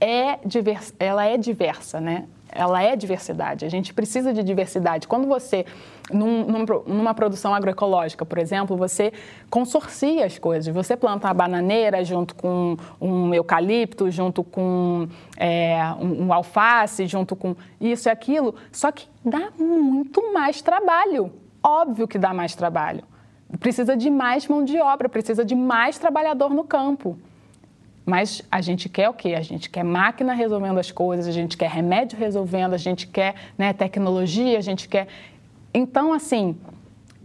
é diversa, ela é diversa, né? ela é diversidade. A gente precisa de diversidade. Quando você, num, numa produção agroecológica, por exemplo, você consorcia as coisas. Você planta uma bananeira junto com um eucalipto, junto com é, um, um alface, junto com isso e aquilo. Só que dá muito mais trabalho. Óbvio que dá mais trabalho. Precisa de mais mão de obra, precisa de mais trabalhador no campo. Mas a gente quer o quê? A gente quer máquina resolvendo as coisas, a gente quer remédio resolvendo, a gente quer né, tecnologia, a gente quer. Então, assim,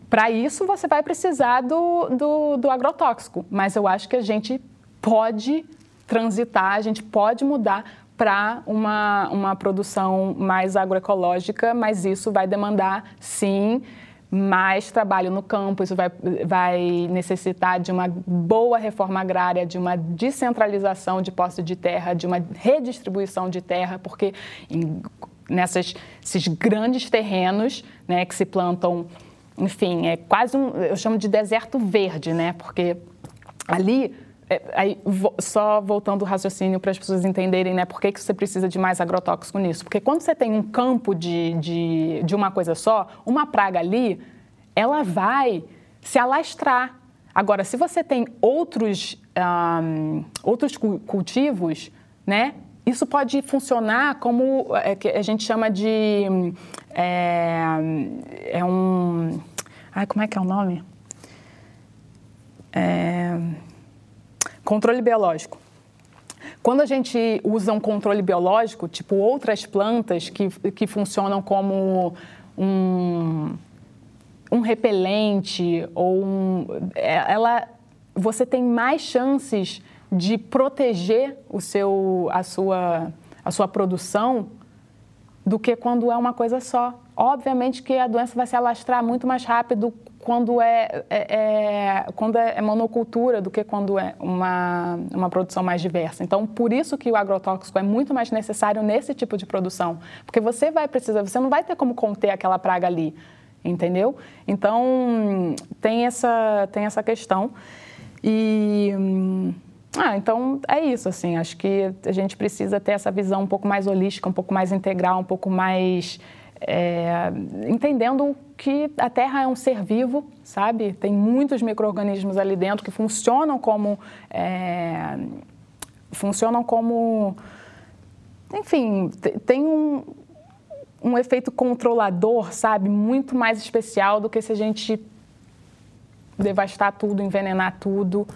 para isso você vai precisar do, do, do agrotóxico. Mas eu acho que a gente pode transitar, a gente pode mudar para uma, uma produção mais agroecológica, mas isso vai demandar, sim, mais trabalho no campo, isso vai, vai necessitar de uma boa reforma agrária, de uma descentralização de posse de terra, de uma redistribuição de terra, porque em, nessas, esses grandes terrenos né, que se plantam, enfim, é quase um, eu chamo de deserto verde, né, porque ali é, aí, só voltando o raciocínio para as pessoas entenderem né, por que, que você precisa de mais agrotóxico nisso. Porque quando você tem um campo de, de, de uma coisa só, uma praga ali, ela vai se alastrar. Agora, se você tem outros, um, outros cultivos, né? Isso pode funcionar como é, que a gente chama de é, é um ai como é que é o nome é, controle biológico. Quando a gente usa um controle biológico, tipo outras plantas que, que funcionam como um, um repelente ou um, é, ela, você tem mais chances de proteger o seu, a, sua, a sua produção do que quando é uma coisa só. Obviamente que a doença vai se alastrar muito mais rápido quando é, é, é, quando é monocultura do que quando é uma, uma produção mais diversa. Então, por isso que o agrotóxico é muito mais necessário nesse tipo de produção, porque você vai precisar, você não vai ter como conter aquela praga ali, entendeu? Então, tem essa, tem essa questão. E... Ah, então é isso, assim, acho que a gente precisa ter essa visão um pouco mais holística, um pouco mais integral, um pouco mais é, entendendo que a Terra é um ser vivo, sabe? Tem muitos micro-organismos ali dentro que funcionam como. É, funcionam como. Enfim, tem um, um efeito controlador, sabe? Muito mais especial do que se a gente devastar tudo, envenenar tudo.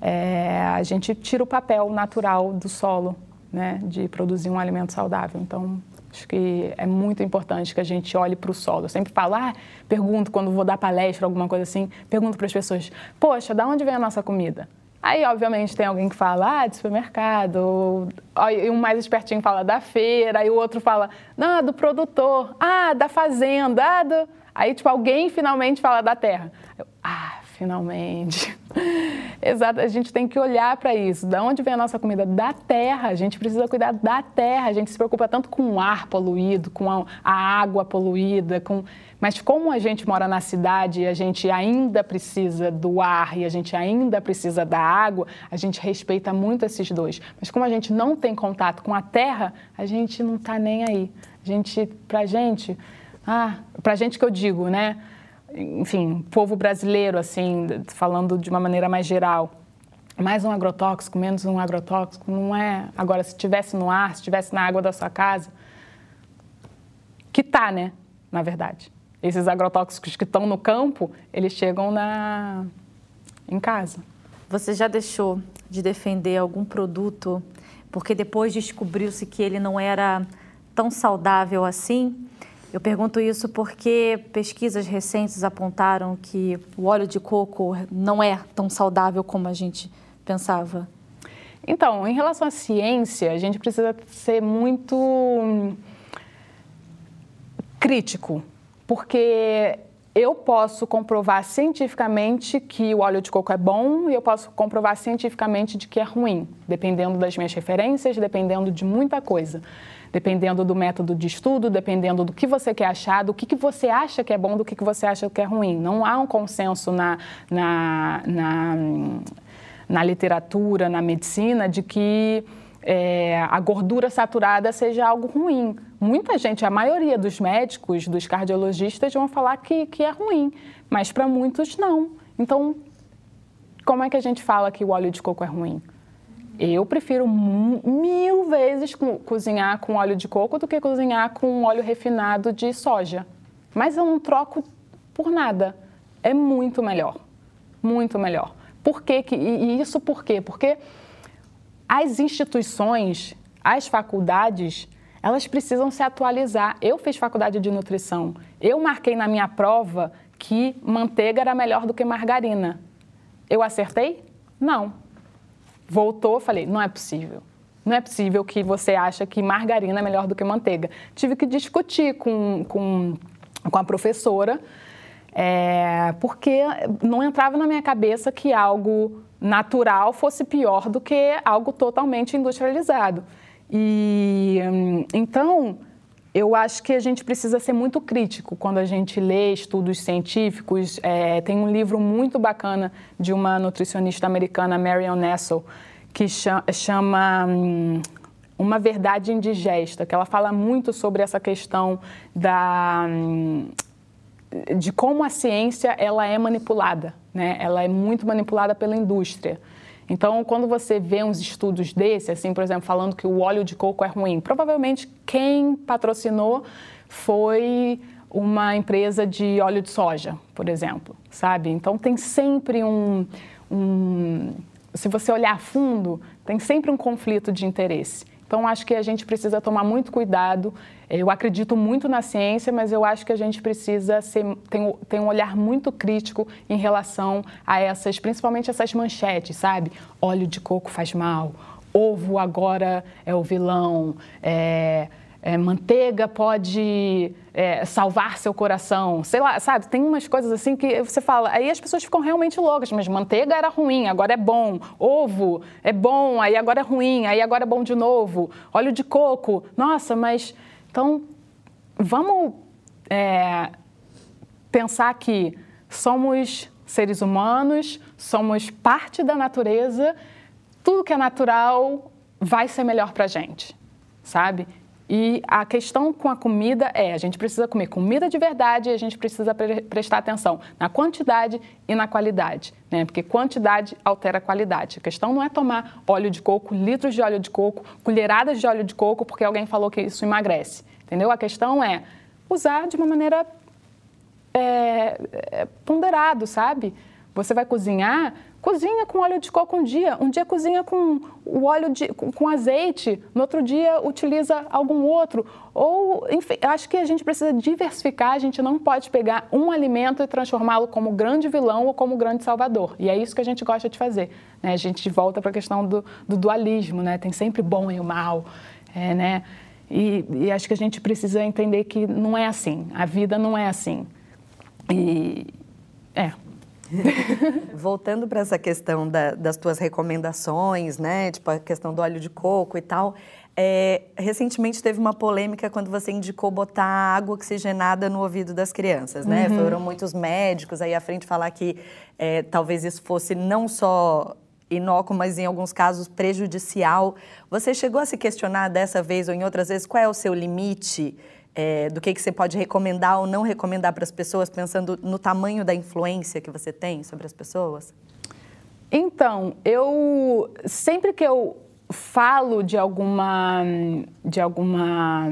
É, a gente tira o papel natural do solo, né? De produzir um alimento saudável. Então, Acho que é muito importante que a gente olhe para o solo. Eu sempre falo, ah, pergunto quando vou dar palestra, alguma coisa assim, pergunto para as pessoas, poxa, da onde vem a nossa comida? Aí, obviamente, tem alguém que fala, ah, de supermercado, e um mais espertinho fala da feira, aí o outro fala, não, do produtor, ah, da fazenda, ah, do... Aí, tipo, alguém finalmente fala da terra. Finalmente. Exato, a gente tem que olhar para isso. Da onde vem a nossa comida? Da terra. A gente precisa cuidar da terra. A gente se preocupa tanto com o ar poluído, com a, a água poluída, com mas como a gente mora na cidade e a gente ainda precisa do ar e a gente ainda precisa da água, a gente respeita muito esses dois. Mas como a gente não tem contato com a terra, a gente não está nem aí. A gente, pra gente, ah, pra gente que eu digo, né? Enfim, povo brasileiro, assim, falando de uma maneira mais geral. Mais um agrotóxico, menos um agrotóxico, não é. Agora, se tivesse no ar, se tivesse na água da sua casa, que tá, né? Na verdade. Esses agrotóxicos que estão no campo, eles chegam na em casa. Você já deixou de defender algum produto porque depois descobriu-se que ele não era tão saudável assim? Eu pergunto isso porque pesquisas recentes apontaram que o óleo de coco não é tão saudável como a gente pensava. Então, em relação à ciência, a gente precisa ser muito hum, crítico, porque eu posso comprovar cientificamente que o óleo de coco é bom e eu posso comprovar cientificamente de que é ruim, dependendo das minhas referências, dependendo de muita coisa dependendo do método de estudo, dependendo do que você quer achar, do que, que você acha que é bom, do que, que você acha que é ruim. Não há um consenso na, na, na, na literatura, na medicina, de que é, a gordura saturada seja algo ruim. Muita gente, a maioria dos médicos, dos cardiologistas, vão falar que, que é ruim, mas para muitos não. Então, como é que a gente fala que o óleo de coco é ruim? Eu prefiro mil vezes co cozinhar com óleo de coco do que cozinhar com óleo refinado de soja. Mas eu não troco por nada. É muito melhor. Muito melhor. Por quê? E isso por quê? Porque as instituições, as faculdades, elas precisam se atualizar. Eu fiz faculdade de nutrição. Eu marquei na minha prova que manteiga era melhor do que margarina. Eu acertei? Não voltou, falei, não é possível. Não é possível que você acha que margarina é melhor do que manteiga. Tive que discutir com, com, com a professora, é, porque não entrava na minha cabeça que algo natural fosse pior do que algo totalmente industrializado. E então eu acho que a gente precisa ser muito crítico quando a gente lê estudos científicos. É, tem um livro muito bacana de uma nutricionista americana, Marion Nessel, que chama hum, Uma Verdade Indigesta, que ela fala muito sobre essa questão da, hum, de como a ciência ela é manipulada, né? Ela é muito manipulada pela indústria. Então, quando você vê uns estudos desse, assim, por exemplo, falando que o óleo de coco é ruim, provavelmente quem patrocinou foi uma empresa de óleo de soja, por exemplo, sabe? Então, tem sempre um, um se você olhar a fundo, tem sempre um conflito de interesse. Então, acho que a gente precisa tomar muito cuidado. Eu acredito muito na ciência, mas eu acho que a gente precisa ser, ter, ter um olhar muito crítico em relação a essas, principalmente essas manchetes, sabe? Óleo de coco faz mal, ovo agora é o vilão, é, é, manteiga pode é, salvar seu coração, sei lá, sabe? Tem umas coisas assim que você fala, aí as pessoas ficam realmente loucas, mas manteiga era ruim, agora é bom, ovo é bom, aí agora é ruim, aí agora é bom de novo, óleo de coco, nossa, mas então vamos é, pensar que somos seres humanos, somos parte da natureza, tudo que é natural vai ser melhor para gente, sabe? E a questão com a comida é: a gente precisa comer comida de verdade e a gente precisa pre prestar atenção na quantidade e na qualidade, né? Porque quantidade altera a qualidade. A questão não é tomar óleo de coco, litros de óleo de coco, colheradas de óleo de coco, porque alguém falou que isso emagrece, entendeu? A questão é usar de uma maneira é, é, ponderado, sabe? Você vai cozinhar, Cozinha com óleo de coco um dia, um dia cozinha com o óleo de, com, com azeite, no outro dia utiliza algum outro. Ou, enfim, acho que a gente precisa diversificar, a gente não pode pegar um alimento e transformá-lo como grande vilão ou como grande salvador. E é isso que a gente gosta de fazer. Né? A gente volta para a questão do, do, dualismo, né? tem sempre bom e o mal. É, né? E, e acho que a gente precisa entender que não é assim, a vida não é assim. E é. Voltando para essa questão da, das tuas recomendações, né? Tipo a questão do óleo de coco e tal. É, recentemente teve uma polêmica quando você indicou botar água oxigenada no ouvido das crianças, né? Uhum. Foram muitos médicos aí à frente falar que é, talvez isso fosse não só inócuo, mas em alguns casos prejudicial. Você chegou a se questionar dessa vez ou em outras vezes qual é o seu limite? É, do que, que você pode recomendar ou não recomendar para as pessoas, pensando no tamanho da influência que você tem sobre as pessoas? Então, eu sempre que eu falo de alguma de alguma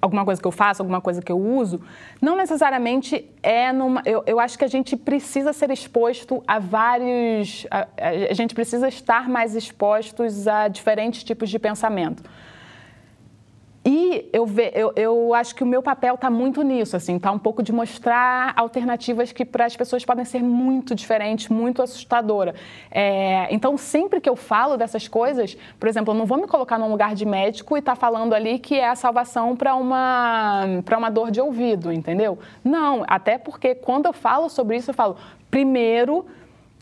alguma coisa que eu faço, alguma coisa que eu uso, não necessariamente é numa. Eu, eu acho que a gente precisa ser exposto a vários. A, a gente precisa estar mais expostos a diferentes tipos de pensamento. E eu, ve, eu, eu acho que o meu papel está muito nisso, assim, tá um pouco de mostrar alternativas que para as pessoas podem ser muito diferentes, muito assustadora. É, então, sempre que eu falo dessas coisas, por exemplo, eu não vou me colocar num lugar de médico e tá falando ali que é a salvação para uma, uma dor de ouvido, entendeu? Não, até porque quando eu falo sobre isso, eu falo, primeiro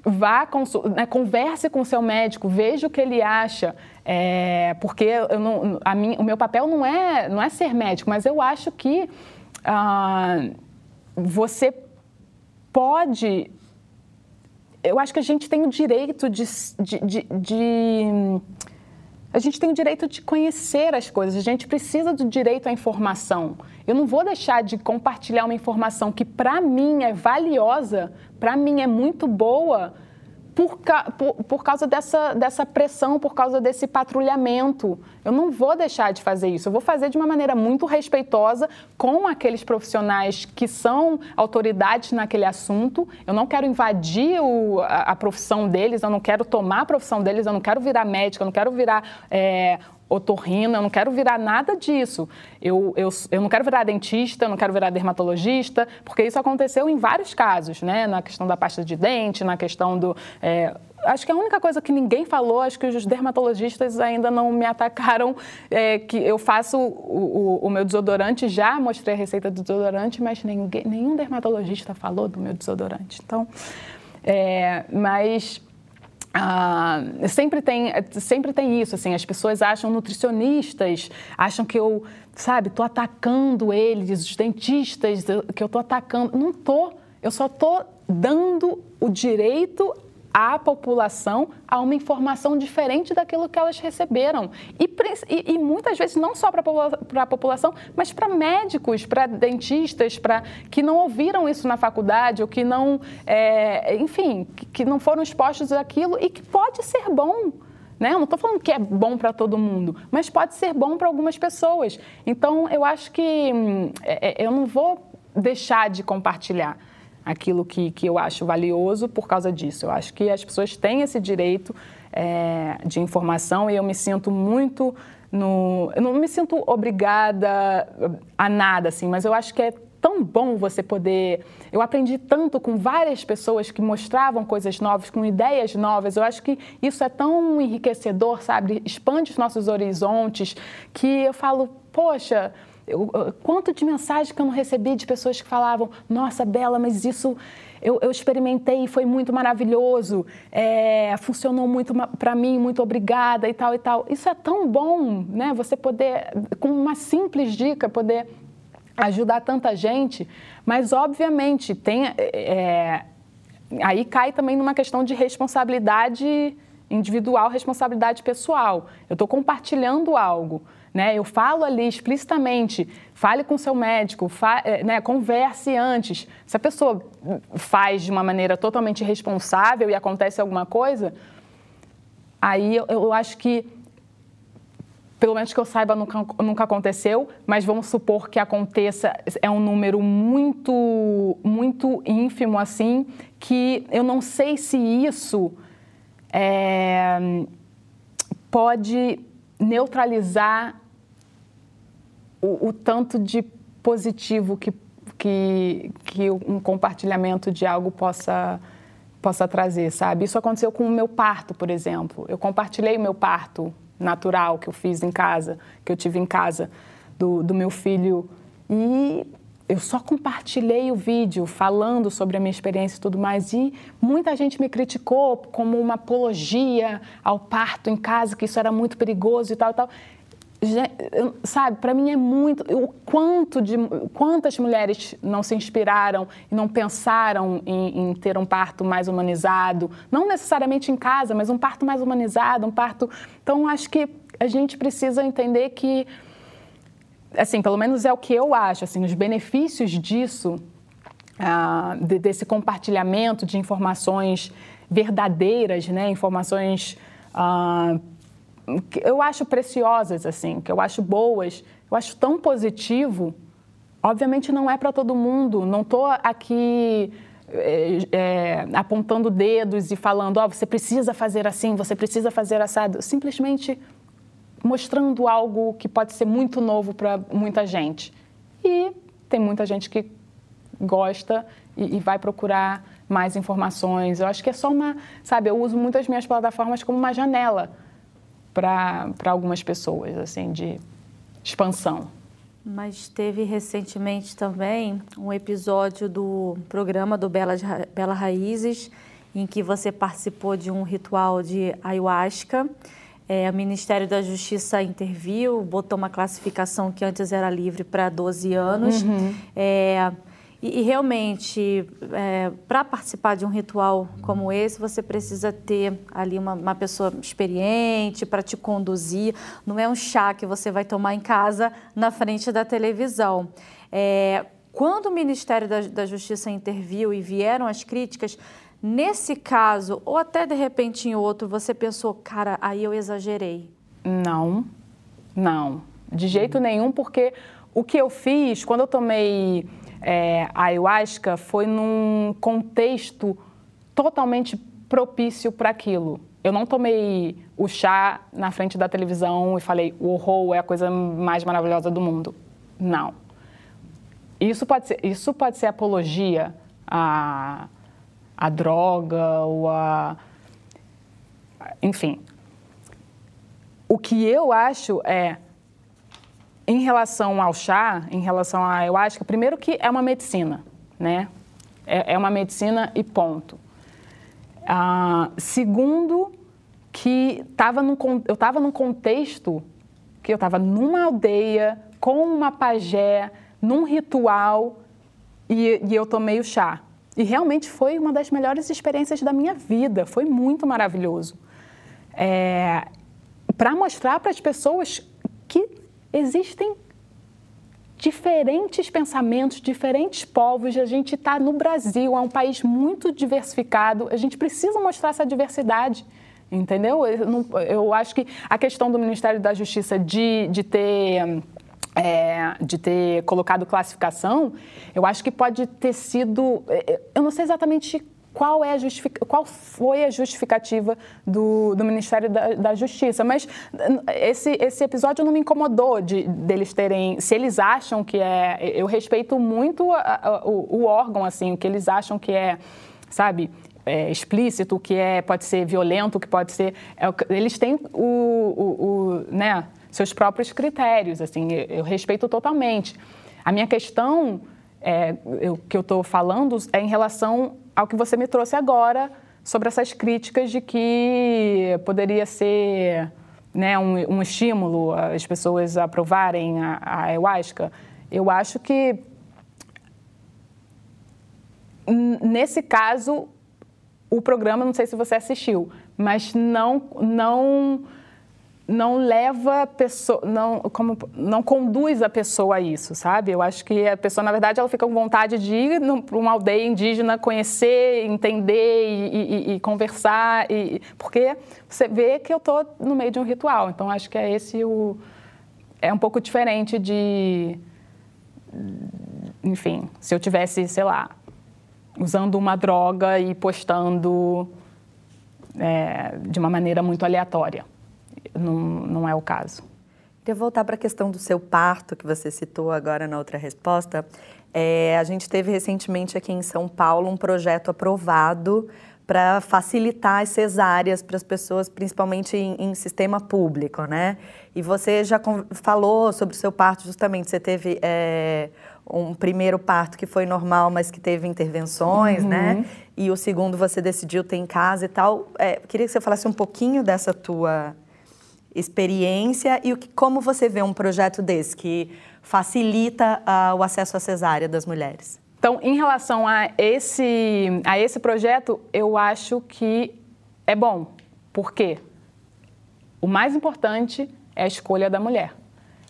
vá né, converse com o seu médico, veja o que ele acha, é, porque não, mim, o meu papel não é, não é ser médico, mas eu acho que ah, você pode. Eu acho que a gente tem o direito de, de, de, de a gente tem o direito de conhecer as coisas, a gente precisa do direito à informação. Eu não vou deixar de compartilhar uma informação que para mim é valiosa, para mim é muito boa, por, por, por, causa dessa, dessa pressão, por causa desse patrulhamento. Eu não vou deixar de fazer isso. Eu vou fazer de uma maneira muito respeitosa com aqueles profissionais que são autoridades naquele assunto. Eu não quero invadir o, a, a, profissão deles, eu não quero tomar a profissão deles, eu não quero virar médica, eu não quero virar é, otorrina, eu não quero virar nada disso. Eu, eu, eu não quero virar dentista, eu não quero virar dermatologista, porque isso aconteceu em vários casos, né? Na questão da pasta de dente, na questão do. É, acho que a única coisa que ninguém falou, acho que os dermatologistas ainda não me atacaram, é que eu faço o, o, o meu desodorante, já mostrei a receita do desodorante, mas ninguém, nenhum dermatologista falou do meu desodorante. Então, é, mas ah, sempre, tem, sempre tem isso, assim, as pessoas acham nutricionistas, acham que eu, sabe, tô atacando eles, os dentistas, que eu tô atacando. Não tô, eu só tô dando o direito à população a uma informação diferente daquilo que elas receberam. E, e, e muitas vezes não só para a população, mas para médicos, para dentistas, para que não ouviram isso na faculdade ou que não, é, enfim, que, não foram expostos àquilo e que pode ser bom. Né? Eu não estou falando que é bom para todo mundo, mas pode ser bom para algumas pessoas. Então, eu acho que hum, é, é, eu não vou deixar de compartilhar aquilo que, que eu acho valioso por causa disso. Eu acho que as pessoas têm esse direito é, de informação e eu me sinto muito no. Eu não me sinto obrigada a nada, assim, mas eu acho que é tão bom você poder. Eu aprendi tanto com várias pessoas que mostravam coisas novas, com ideias novas. Eu acho que isso é tão enriquecedor, sabe? Expande os nossos horizontes, que eu falo, poxa eu, quanto de mensagem que eu não recebi de pessoas que falavam: Nossa, Bela, mas isso eu, eu experimentei e foi muito maravilhoso, é, funcionou muito para mim, muito obrigada e tal e tal. Isso é tão bom, né? Você poder, com uma simples dica, poder ajudar tanta gente, mas obviamente tem. É, é aí cai também numa questão de responsabilidade individual, responsabilidade pessoal. Eu estou compartilhando algo. Né? Eu falo ali explicitamente, fale com seu médico, eh, né? converse antes. Se a pessoa faz de uma maneira totalmente responsável e acontece alguma coisa, aí eu, eu acho que, pelo menos que eu saiba, nunca, nunca aconteceu, mas vamos supor que aconteça, é um número muito, muito ínfimo assim, que eu não sei se isso é, pode neutralizar o, o tanto de positivo que, que, que um compartilhamento de algo possa, possa trazer, sabe? Isso aconteceu com o meu parto, por exemplo. Eu compartilhei o meu parto natural que eu fiz em casa, que eu tive em casa do, do meu filho e eu só compartilhei o vídeo falando sobre a minha experiência e tudo mais e muita gente me criticou como uma apologia ao parto em casa, que isso era muito perigoso e tal e tal sabe, para mim é muito. O quanto de. Quantas mulheres não se inspiraram e não pensaram em, em, ter um parto mais humanizado? Não necessariamente em casa, mas um parto mais humanizado, um parto. Então, acho que a gente precisa entender que. Assim, pelo menos é o que eu acho, assim, os benefícios disso, ah, de, desse compartilhamento de informações verdadeiras, né, informações ah, que eu acho preciosas, assim, que eu acho boas, eu acho tão positivo. Obviamente não é para todo mundo. Não estou aqui é, é, apontando dedos e falando, ó, oh, você precisa fazer assim, você precisa fazer assado. Simplesmente mostrando algo que pode ser muito novo para muita gente. E tem muita gente que gosta e, e vai procurar mais informações. Eu acho que é só uma, sabe, eu uso muitas minhas plataformas como uma janela para algumas pessoas, assim, de expansão. Mas teve recentemente também um episódio do programa do Bela, Bela Raízes, em que você participou de um ritual de ayahuasca. É, o Ministério da Justiça interviu, botou uma classificação que antes era livre para 12 anos. Uhum. É, e, e realmente, é, para participar de um ritual como esse, você precisa ter ali uma, uma pessoa experiente para te conduzir. Não é um chá que você vai tomar em casa na frente da televisão. É, quando o Ministério da, da Justiça interviu e vieram as críticas, nesse caso, ou até de repente em outro, você pensou, cara, aí eu exagerei? Não, não, de jeito nenhum, porque o que eu fiz, quando eu tomei é, a ayahuasca foi num contexto totalmente propício para aquilo. Eu não tomei o chá na frente da televisão e falei, o horror é a coisa mais maravilhosa do mundo. Não. Isso pode ser, isso pode ser apologia à, à droga ou a. Enfim. O que eu acho é em relação ao chá, em relação à ayahuasca, primeiro que é uma medicina, né? É, é uma medicina e ponto. Ah, segundo, que tava num, eu estava num contexto que eu estava numa aldeia, com uma pajé, num ritual, e, e eu tomei o chá. E realmente foi uma das melhores experiências da minha vida, foi muito maravilhoso. É, para mostrar para as pessoas existem diferentes pensamentos, diferentes povos. A gente está no Brasil, é um país muito diversificado. A gente precisa mostrar essa diversidade. Entendeu? Eu, não, eu acho que a questão do Ministério da Justiça de, de ter. É, de ter colocado classificação, eu acho que pode ter sido. É, eu não sei exatamente qual, é qual foi a justificativa do, do Ministério da, da, Justiça. Mas esse, esse episódio não me incomodou de, deles terem. Se eles acham que é. Eu respeito muito a, a, o, o, órgão, assim, o que eles acham que é, sabe? É, explícito, que é, pode ser violento, que pode ser. É, eles têm o, o, o, né, seus próprios critérios, assim, eu, eu respeito totalmente. A minha questão é, eu, que eu estou falando é em relação ao que você me trouxe agora sobre essas críticas de que poderia ser né, um, um estímulo as pessoas aprovarem a, a ayahuasca. Eu acho que nesse caso o programa, não sei se você assistiu, mas não não não leva a pessoa, não, como, não conduz a pessoa a isso, sabe? Eu acho que a pessoa, na verdade, ela fica com vontade de ir para uma aldeia indígena, conhecer, entender e, e, e conversar, e, porque você vê que eu estou no meio de um ritual. Então, acho que é esse o... É um pouco diferente de... Enfim, se eu tivesse, sei lá, usando uma droga e postando é, de uma maneira muito aleatória não, não é o caso. Queria voltar para a questão do seu parto, que você citou agora na outra resposta. É, a gente teve recentemente aqui em São Paulo um projeto aprovado para facilitar as cesáreas para as pessoas, principalmente em, em, sistema público, né? E você já falou sobre o seu parto, justamente, você teve é, um primeiro parto que foi normal, mas que teve intervenções, né? uhum. né? E o segundo você decidiu ter em casa e tal. É, queria que você falasse um pouquinho dessa tua experiência e o que, como você vê um projeto desse que facilita uh, o acesso à cesárea das mulheres? Então, em relação a esse, a esse projeto, eu acho que é bom. Por quê? O mais importante é a escolha da mulher.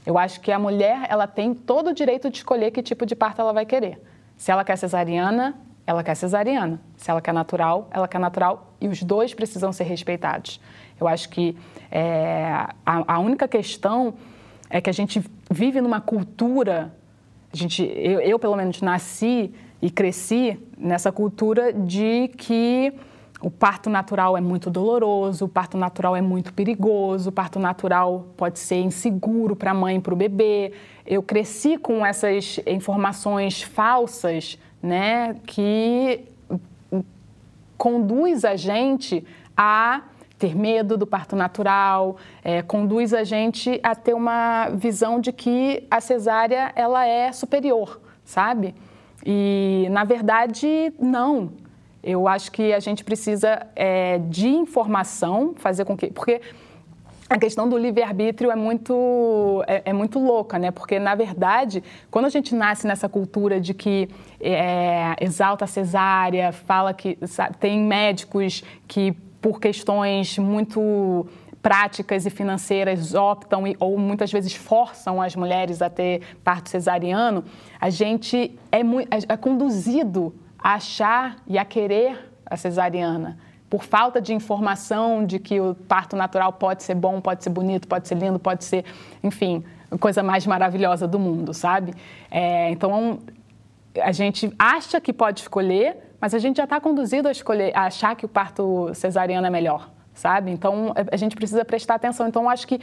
Eu acho que a mulher ela tem todo o direito de escolher que tipo de parto ela vai querer. Se ela quer cesariana, ela quer cesariana. Se ela quer natural, ela quer natural. E os dois precisam ser respeitados. Eu acho que é, a, a, única questão é que a gente vive numa cultura, a gente, eu, eu pelo menos nasci e cresci nessa cultura de que o parto natural é muito doloroso, o parto natural é muito perigoso, o parto natural pode ser inseguro para a mãe e para o bebê. Eu cresci com essas informações falsas, né, que conduz a gente a ter medo do parto natural, é, conduz a gente a ter uma visão de que a cesárea ela é superior, sabe? E na verdade não. Eu acho que a gente precisa é, de informação, fazer com que, porque a questão do livre-arbítrio é muito, é, é, muito louca, né? Porque, na verdade, quando a gente nasce nessa cultura de que é, exalta a cesárea, fala que sabe, tem médicos que por questões muito práticas e financeiras optam e, ou muitas vezes forçam as mulheres a ter parto cesariano, a gente é, é, é conduzido a achar e a querer a cesariana por falta de informação de que o parto natural pode ser bom, pode ser bonito, pode ser lindo, pode ser, enfim, a coisa mais maravilhosa do mundo, sabe? É, então, a gente acha que pode escolher, mas a gente já está conduzido a escolher, a achar que o parto cesariano é melhor, sabe? Então a gente precisa prestar atenção. Então acho que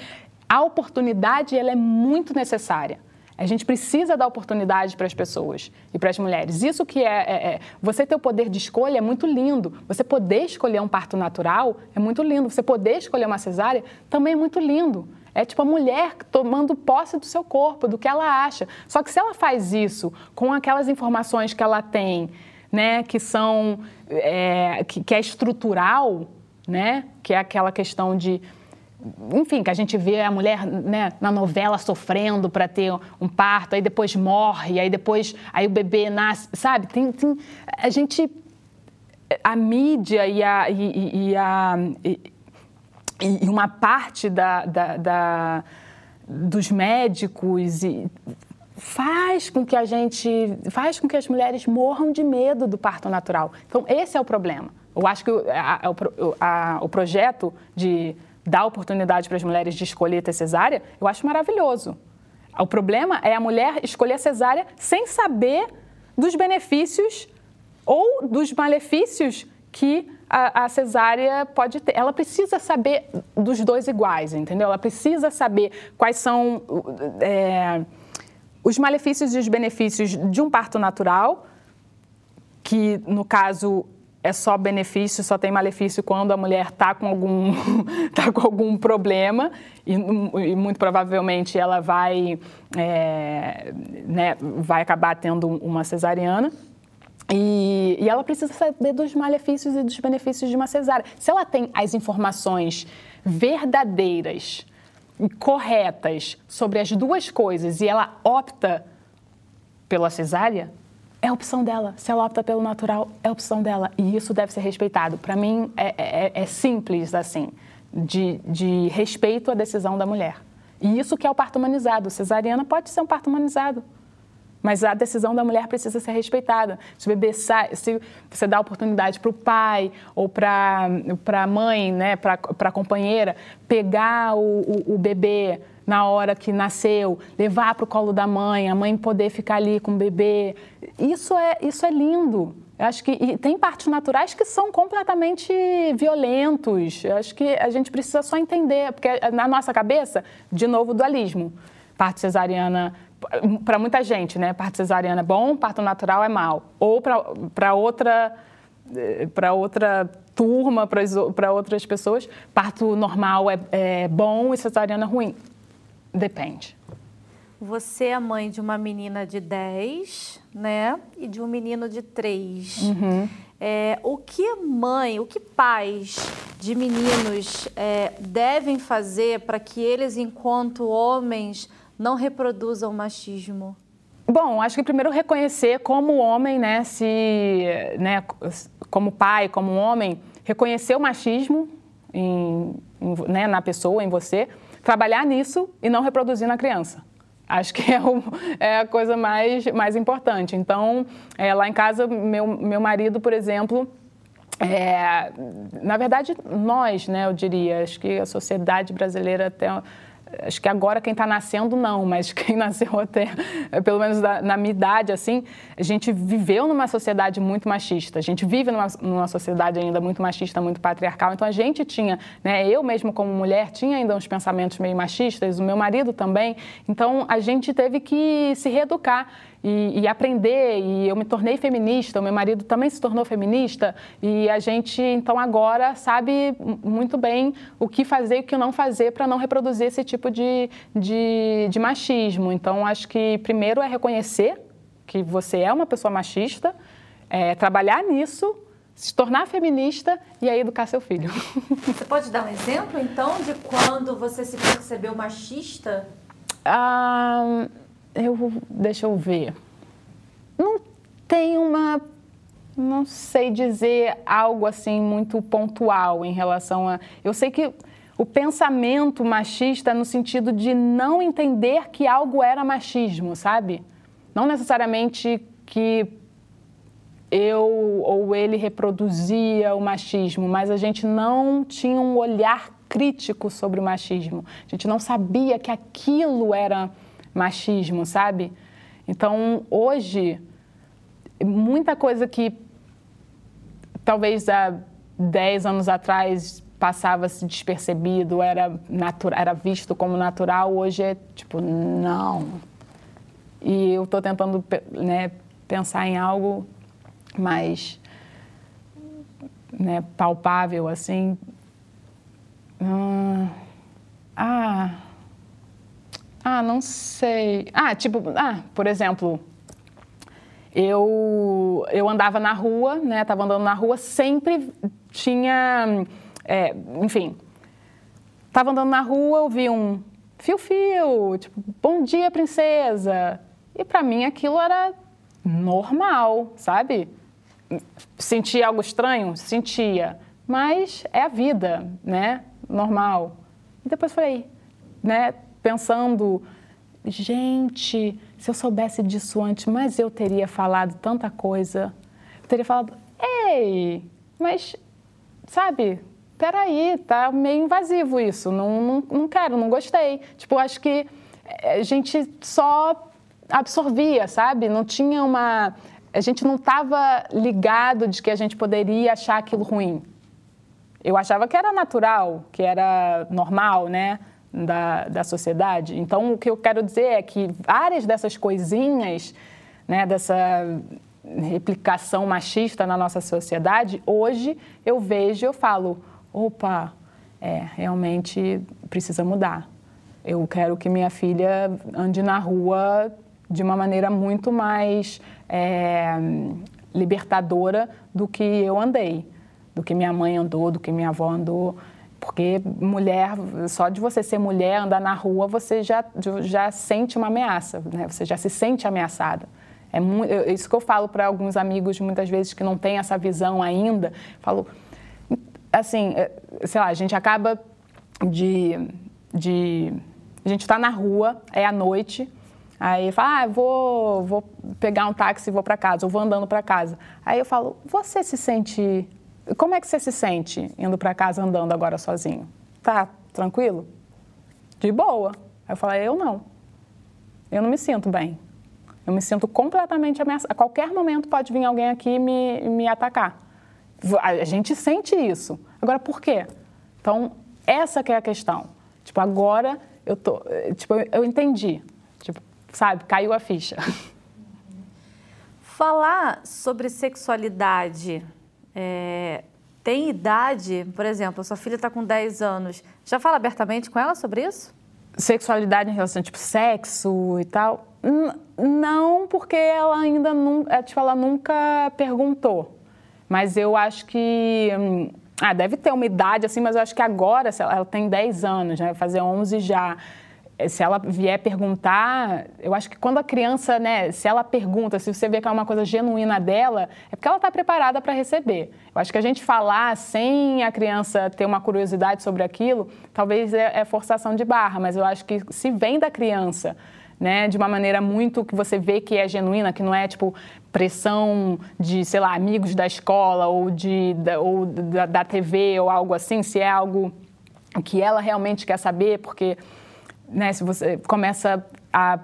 a oportunidade ela é muito necessária. A gente precisa dar oportunidade para as pessoas e para as mulheres. Isso que é, é, é, Você ter o poder de escolha é muito lindo. Você poder escolher um parto natural é muito lindo. Você poder escolher uma cesárea também é muito lindo. É tipo a mulher tomando posse do seu corpo, do que ela acha. Só que se ela faz isso com aquelas informações que ela tem né, que são é, que, que, é estrutural, né, que é aquela questão de enfim, que a gente vê a mulher né, na novela sofrendo para ter um parto, aí depois morre, aí depois aí o bebê nasce, sabe? Tem, tem a gente, a mídia e, a, e, e a, e, e, uma parte da, da, da dos médicos e faz com que a gente, faz com que as mulheres morram de medo do parto natural. Então, esse é o problema. Eu acho que a, a, a, o projeto de dar oportunidade para as mulheres de escolher ter cesárea, eu acho maravilhoso. O problema é a mulher escolher a cesárea sem saber dos benefícios ou dos malefícios que a, a, cesárea pode ter. Ela precisa saber dos dois iguais, entendeu? Ela precisa saber quais são é, os malefícios e os benefícios de um parto natural, que no caso é só benefício, só tem malefício quando a mulher está com algum tá com algum problema e, e muito provavelmente ela vai é, né, vai acabar tendo uma cesariana. E, e, ela precisa saber dos malefícios e dos benefícios de uma cesárea. Se ela tem as informações verdadeiras e corretas sobre as duas coisas e ela opta pela cesárea, é opção dela. Se ela opta pelo natural, é opção dela. E isso deve ser respeitado. Para mim, é, é, é, simples assim, de, de respeito à decisão da mulher. E isso que é o parto humanizado. Cesariana pode ser um parto humanizado. Mas a decisão da mulher precisa ser respeitada. Se o bebê sai, se você dá oportunidade para o pai ou para a mãe, né, para a companheira, pegar o, o, o bebê na hora que nasceu, levar para o colo da mãe, a mãe poder ficar ali com o bebê. Isso é, isso é lindo. Eu acho que tem partos naturais que são completamente violentos. Eu acho que a gente precisa só entender, porque na nossa cabeça, de novo, dualismo. Parte cesariana para muita gente, né? Parto cesariana é bom, parto natural é mal. Ou para outra para outra turma, para outras pessoas, parto normal é, é bom e cesariana é ruim. Depende. Você é mãe de uma menina de 10, né? E de um menino de 3. Uhum. É, o que mãe, o que pais de meninos é, devem fazer para que eles, enquanto homens, não reproduzam o machismo? Bom, acho que primeiro reconhecer como homem, né, se, né, como pai, como homem, reconhecer o machismo em, em, né, na pessoa, em você, trabalhar nisso e não reproduzir na criança. Acho que é, o, é a coisa mais, mais importante. Então, é, lá em casa, meu, meu marido, por exemplo, é, na verdade, nós, né, eu diria, acho que a sociedade brasileira até acho que agora quem está nascendo não, mas quem nasceu até, pelo menos na minha idade, assim, a gente viveu numa sociedade muito machista, a gente vive numa, numa sociedade ainda muito machista, muito patriarcal, então a gente tinha, né, eu mesmo como mulher, tinha ainda uns pensamentos meio machistas, o meu marido também, então a gente teve que se reeducar e, e, aprender. E eu me tornei feminista, o meu marido também se tornou feminista. E a gente, então, agora sabe muito bem o que fazer e o que não fazer para não reproduzir esse tipo de, de, de machismo. Então, acho que primeiro é reconhecer que você é uma pessoa machista, é, trabalhar nisso se tornar feminista e aí educar seu filho. Você pode dar um exemplo, então, de quando você se percebeu machista? Ah, eu, deixa eu ver. Não tem uma, não sei dizer algo assim muito pontual em relação a. Eu sei que o pensamento machista no sentido de não entender que algo era machismo, sabe? Não necessariamente que eu ou ele reproduzia o machismo, mas a gente não tinha um olhar crítico sobre o machismo. A gente não sabia que aquilo era machismo, sabe? Então, hoje, muita coisa que talvez há 10 anos atrás passava-se despercebido, era, era visto como natural, hoje é tipo, não. E eu estou tentando né, pensar em algo mais né, palpável, assim. Hum, ah ah, não sei. Ah, tipo, ah, por exemplo, eu, eu andava na rua, né? Tava andando na rua, sempre tinha, é, enfim, Tava andando na rua, eu vi um fio-fio, tipo, bom dia, princesa. E para mim aquilo era normal, sabe? Sentia algo estranho? Sentia. Mas é a vida, né? Normal. E depois falei, né? Pensando, gente, se eu soubesse disso antes, mas eu teria falado tanta coisa. Eu teria falado, ei, mas, sabe, peraí, tá meio invasivo isso, não, não, não quero, não gostei. Tipo, acho que eh, a gente só absorvia, sabe? Não tinha uma. A gente não estava ligado de que a gente poderia achar aquilo ruim. Eu achava que era natural, que era normal, né? Da, da sociedade. Então, o que eu quero dizer é que várias dessas coisinhas, né, dessa replicação machista na nossa sociedade, hoje eu vejo, eu falo, opa, é, realmente precisa mudar. Eu quero que minha filha ande na rua de uma maneira muito mais é, libertadora do que eu andei, do que minha mãe andou, do que minha avó andou. Porque mulher, só de você ser mulher, andar na rua, você já, já sente uma ameaça, né? você já se sente ameaçada. É muito, isso que eu falo para alguns amigos, muitas vezes, que não têm essa visão ainda. Falo, assim, é, sei lá, a gente acaba de. de a gente está na rua, é à noite, aí fala, ah, vou, vou pegar um táxi e vou para casa, ou vou andando para casa. Aí eu falo, você se sente. Como é que você se sente indo para casa andando agora sozinho? Tá tranquilo? De boa. Aí eu falo, eu não. Eu não me sinto bem. Eu me sinto completamente ameaçada. A qualquer momento pode vir alguém aqui me, me atacar. A gente sente isso. Agora, por quê? Então, essa que é a questão. Tipo, agora eu tô, tipo, eu entendi. Tipo, sabe, caiu a ficha. Falar sobre sexualidade é, tem idade? Por exemplo, sua filha está com 10 anos. Já fala abertamente com ela sobre isso? Sexualidade em relação, tipo, sexo e tal? Não, porque ela ainda não, é, tipo, ela nunca perguntou. Mas eu acho que. Hum, ah, deve ter uma idade assim, mas eu acho que agora, ela, ela tem 10 anos, né? Vai fazer 11 já se ela vier perguntar, eu acho que quando a criança, né, se ela pergunta, se você vê que é uma coisa genuína dela, é porque ela está preparada para receber. Eu acho que a gente falar sem a criança ter uma curiosidade sobre aquilo, talvez é, é forçação de barra, mas eu acho que se vem da criança, né, de uma maneira muito que você vê que é genuína, que não é tipo pressão de, sei lá, amigos da escola ou, de, da, ou da, da TV ou algo assim, se é algo que ela realmente quer saber, porque né, se você começa a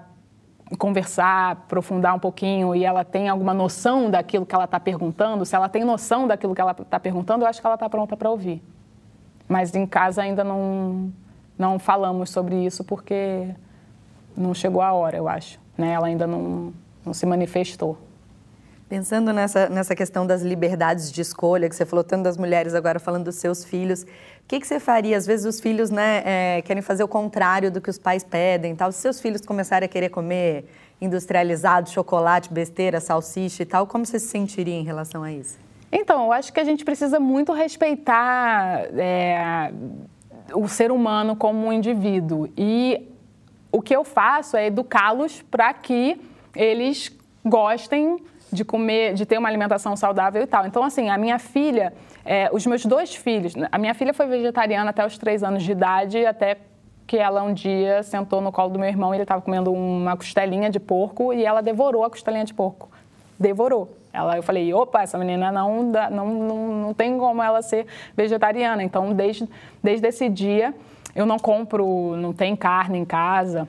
conversar, aprofundar um pouquinho e ela tem alguma noção daquilo que ela está perguntando, se ela tem noção daquilo que ela está perguntando, eu acho que ela está pronta para ouvir. Mas em casa ainda não, não falamos sobre isso porque não chegou a hora, eu acho. Né? Ela ainda não, não se manifestou. Pensando nessa, nessa questão das liberdades de escolha, que você falou tanto das mulheres, agora falando dos seus filhos, o que, que você faria? Às vezes os filhos né, é, querem fazer o contrário do que os pais pedem. Tal. Se seus filhos começarem a querer comer industrializado, chocolate, besteira, salsicha e tal, como você se sentiria em relação a isso? Então, eu acho que a gente precisa muito respeitar é, o ser humano como um indivíduo. E o que eu faço é educá-los para que eles gostem de comer, de ter uma alimentação saudável e tal. Então, assim, a minha filha, é, os meus dois filhos, a minha filha foi vegetariana até os três anos de idade, até que ela um dia sentou no colo do meu irmão e ele estava comendo uma costelinha de porco e ela devorou a costelinha de porco. Devorou. Ela, eu falei, opa, essa menina não, não, não, não tem como ela ser vegetariana. Então, desde, desde esse dia, eu não compro, não tem carne em casa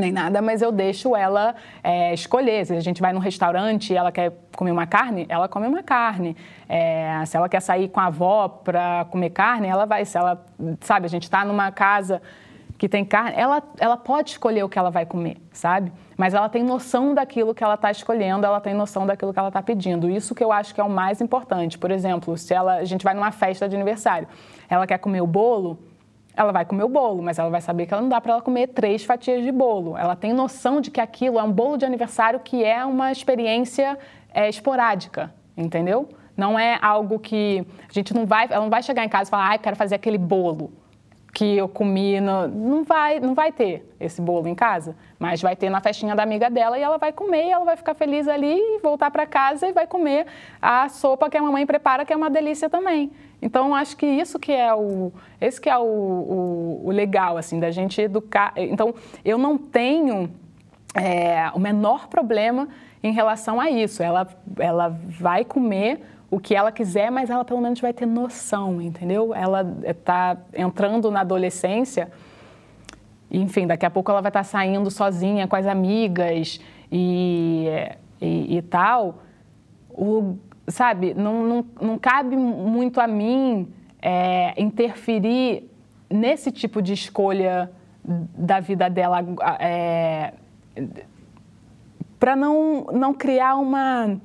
nem nada, mas eu deixo ela é, escolher. Se a gente vai num restaurante e ela quer comer uma carne, ela come uma carne. É, se ela quer sair com a avó para comer carne, ela vai. Se ela, sabe, a gente está numa casa que tem carne, ela, ela pode escolher o que ela vai comer, sabe? Mas ela tem noção daquilo que ela está escolhendo, ela tem noção daquilo que ela está pedindo. Isso que eu acho que é o mais importante. Por exemplo, se ela, a gente vai numa festa de aniversário, ela quer comer o bolo, ela vai comer o bolo, mas ela vai saber que ela não dá para ela comer três fatias de bolo. Ela tem noção de que aquilo é um bolo de aniversário que é uma experiência é, esporádica, entendeu? Não é algo que a gente não vai, ela não vai chegar em casa e falar, ai, quero fazer aquele bolo. que eu comi, no, não vai, não vai ter esse bolo em casa, mas vai ter na festinha da amiga dela e ela vai comer, ela vai ficar feliz ali e voltar para casa e vai comer a sopa que a mamãe prepara, que é uma delícia também. Então acho que isso que é o, esse que é o, o, o legal assim da gente educar. Então eu não tenho é, o menor problema em relação a isso. Ela, ela vai comer o que ela quiser, mas ela pelo menos vai ter noção, entendeu? Ela está entrando na adolescência, enfim, daqui a pouco ela vai estar tá saindo sozinha com as amigas e, e, e tal. O, sabe, não, não, não cabe muito a mim é, interferir nesse tipo de escolha da vida dela é, para não, não criar uma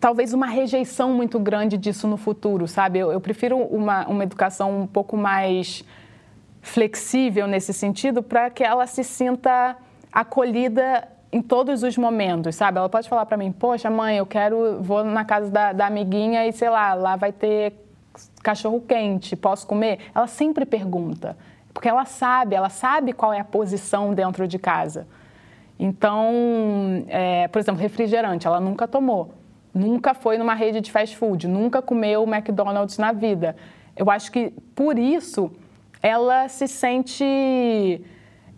talvez uma rejeição muito grande disso no futuro, sabe? Eu, eu prefiro uma, uma educação um pouco mais flexível nesse sentido para que ela se sinta acolhida em todos os momentos, sabe? Ela pode falar para mim, poxa, mãe, eu quero, vou na casa da, da amiguinha e sei lá, lá vai ter cachorro quente, posso comer? Ela sempre pergunta, porque ela sabe, ela sabe qual é a posição dentro de casa. Então, é, por exemplo, refrigerante, ela nunca tomou nunca foi numa rede de fast food, nunca comeu McDonald's na vida. Eu acho que por isso ela se sente.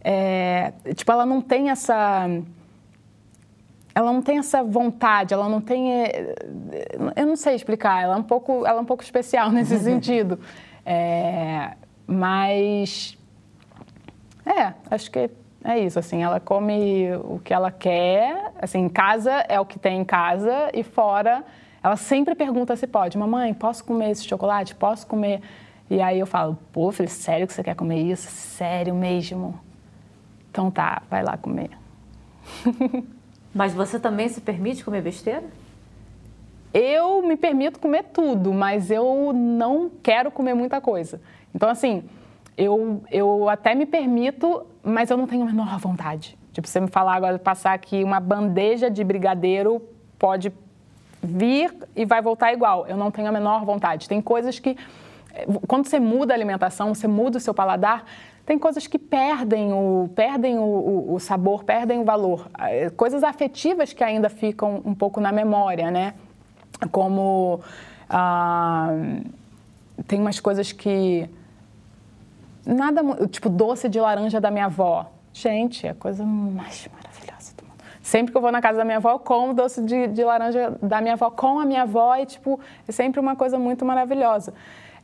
É, tipo, ela não tem essa. Ela não tem essa vontade, ela não tem. É, eu não sei explicar, ela é um pouco, ela é um pouco especial nesse sentido. É, mas. É, acho que é isso, assim, ela come o que ela quer, assim, em casa é o que tem em casa e fora ela sempre pergunta se pode. Mamãe, posso comer esse chocolate? Posso comer? E aí eu falo, pô, filho, sério que você quer comer isso? Sério mesmo? Então tá, vai lá comer. Mas você também se permite comer besteira? Eu me permito comer tudo, mas eu não quero comer muita coisa. Então, assim, eu, eu até me permito, mas eu não tenho a menor vontade. Tipo, você me falar agora, passar aqui uma bandeja de brigadeiro, pode vir e vai voltar igual. Eu não tenho a menor vontade. Tem coisas que, quando você muda a alimentação, você muda o seu paladar, tem coisas que perdem o, perdem o, o, o sabor, perdem o valor. É, coisas afetivas que ainda ficam um pouco na memória, né? Como. Ah, tem umas coisas que nada, tipo, doce de laranja da minha avó. Gente, é a coisa mais maravilhosa do mundo. Sempre que eu vou na casa da minha avó, eu como doce de, de laranja da minha avó com a minha avó e, tipo, é sempre uma coisa muito maravilhosa.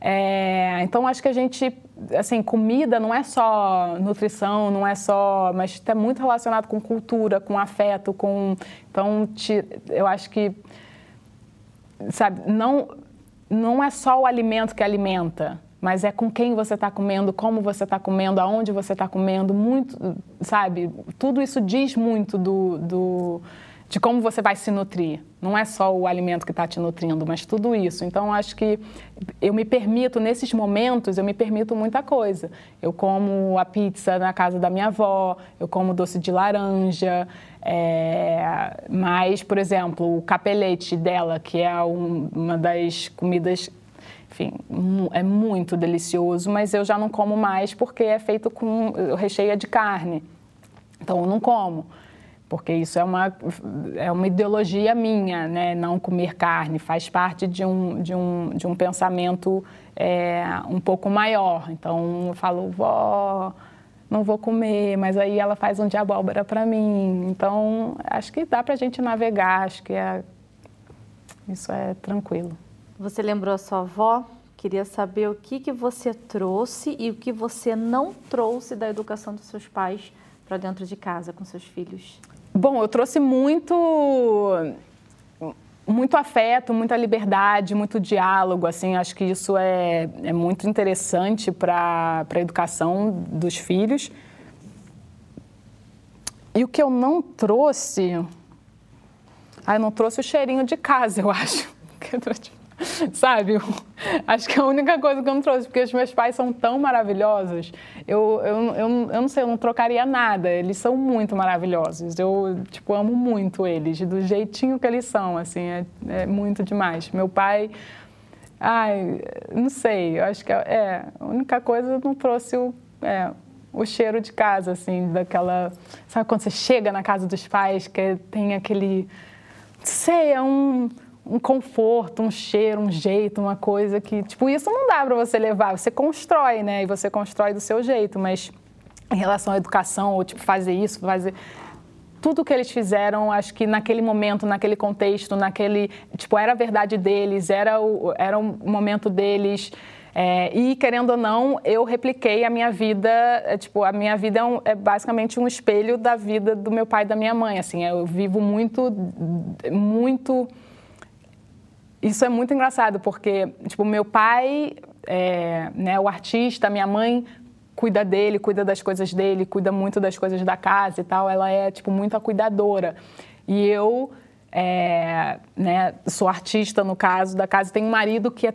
É, então, acho que a gente, assim, comida não é só nutrição, não é só, mas está muito relacionado com cultura, com afeto, com... Então, te, eu acho que, sabe, não, não é só o alimento que alimenta, mas é com quem você está comendo, como você está comendo, aonde você está comendo, muito, sabe? Tudo isso diz muito do, do, de como você vai se nutrir. Não é só o alimento que está te nutrindo, mas tudo isso. Então, acho que eu me permito, nesses momentos, eu me permito muita coisa. Eu como a pizza na casa da minha avó, eu como doce de laranja, é, mas, por exemplo, o capelete dela, que é um, uma das comidas enfim, é muito delicioso, mas eu já não como mais porque é feito com recheio de carne. Então eu não como, porque isso é uma, é uma ideologia minha, né? Não comer carne faz parte de um, de um, de um pensamento é, um pouco maior. Então eu falo, vó, não vou comer, mas aí ela faz um de abóbora para mim. Então acho que dá para a gente navegar, acho que é, isso é tranquilo. Você lembrou a sua avó? Queria saber o que, que você trouxe e o que você não trouxe da educação dos seus pais para dentro de casa com seus filhos. Bom, eu trouxe muito muito afeto, muita liberdade, muito diálogo, assim, acho que isso é, é muito interessante para a educação dos filhos. E o que eu não trouxe... Ah, eu não trouxe o cheirinho de casa, eu acho. Sabe? Acho que é a única coisa que eu não trouxe, porque os meus pais são tão maravilhosos. Eu, eu, eu, eu não sei, eu não trocaria nada. Eles são muito maravilhosos. Eu, tipo, amo muito eles, do jeitinho que eles são, assim, é, é muito demais. Meu pai Ai, não sei, eu acho que é, é a única coisa não trouxe o, é, o cheiro de casa, assim, daquela. Sabe quando você chega na casa dos pais, que tem aquele. Não sei, é um, um conforto, um cheiro, um jeito, uma coisa que. Tipo, isso não dá para você levar, você constrói, né? E você constrói do seu jeito, mas em relação à educação, ou tipo, fazer isso, fazer tudo que eles fizeram, acho que naquele momento, naquele contexto, naquele. Tipo, era a verdade deles, era o, era o momento deles. É, e, querendo ou não, eu repliquei a minha vida. É, tipo, a minha vida é, um, é, basicamente um espelho da vida do meu pai e da minha mãe. Assim, eu vivo muito. Muito. Isso é muito engraçado, porque, tipo, meu pai, é, né, o artista, minha mãe cuida dele, cuida das coisas dele, cuida muito das coisas da casa e tal. Ela é, tipo, muito a cuidadora. E eu, é, né, sou artista, no caso da casa, tenho um marido que é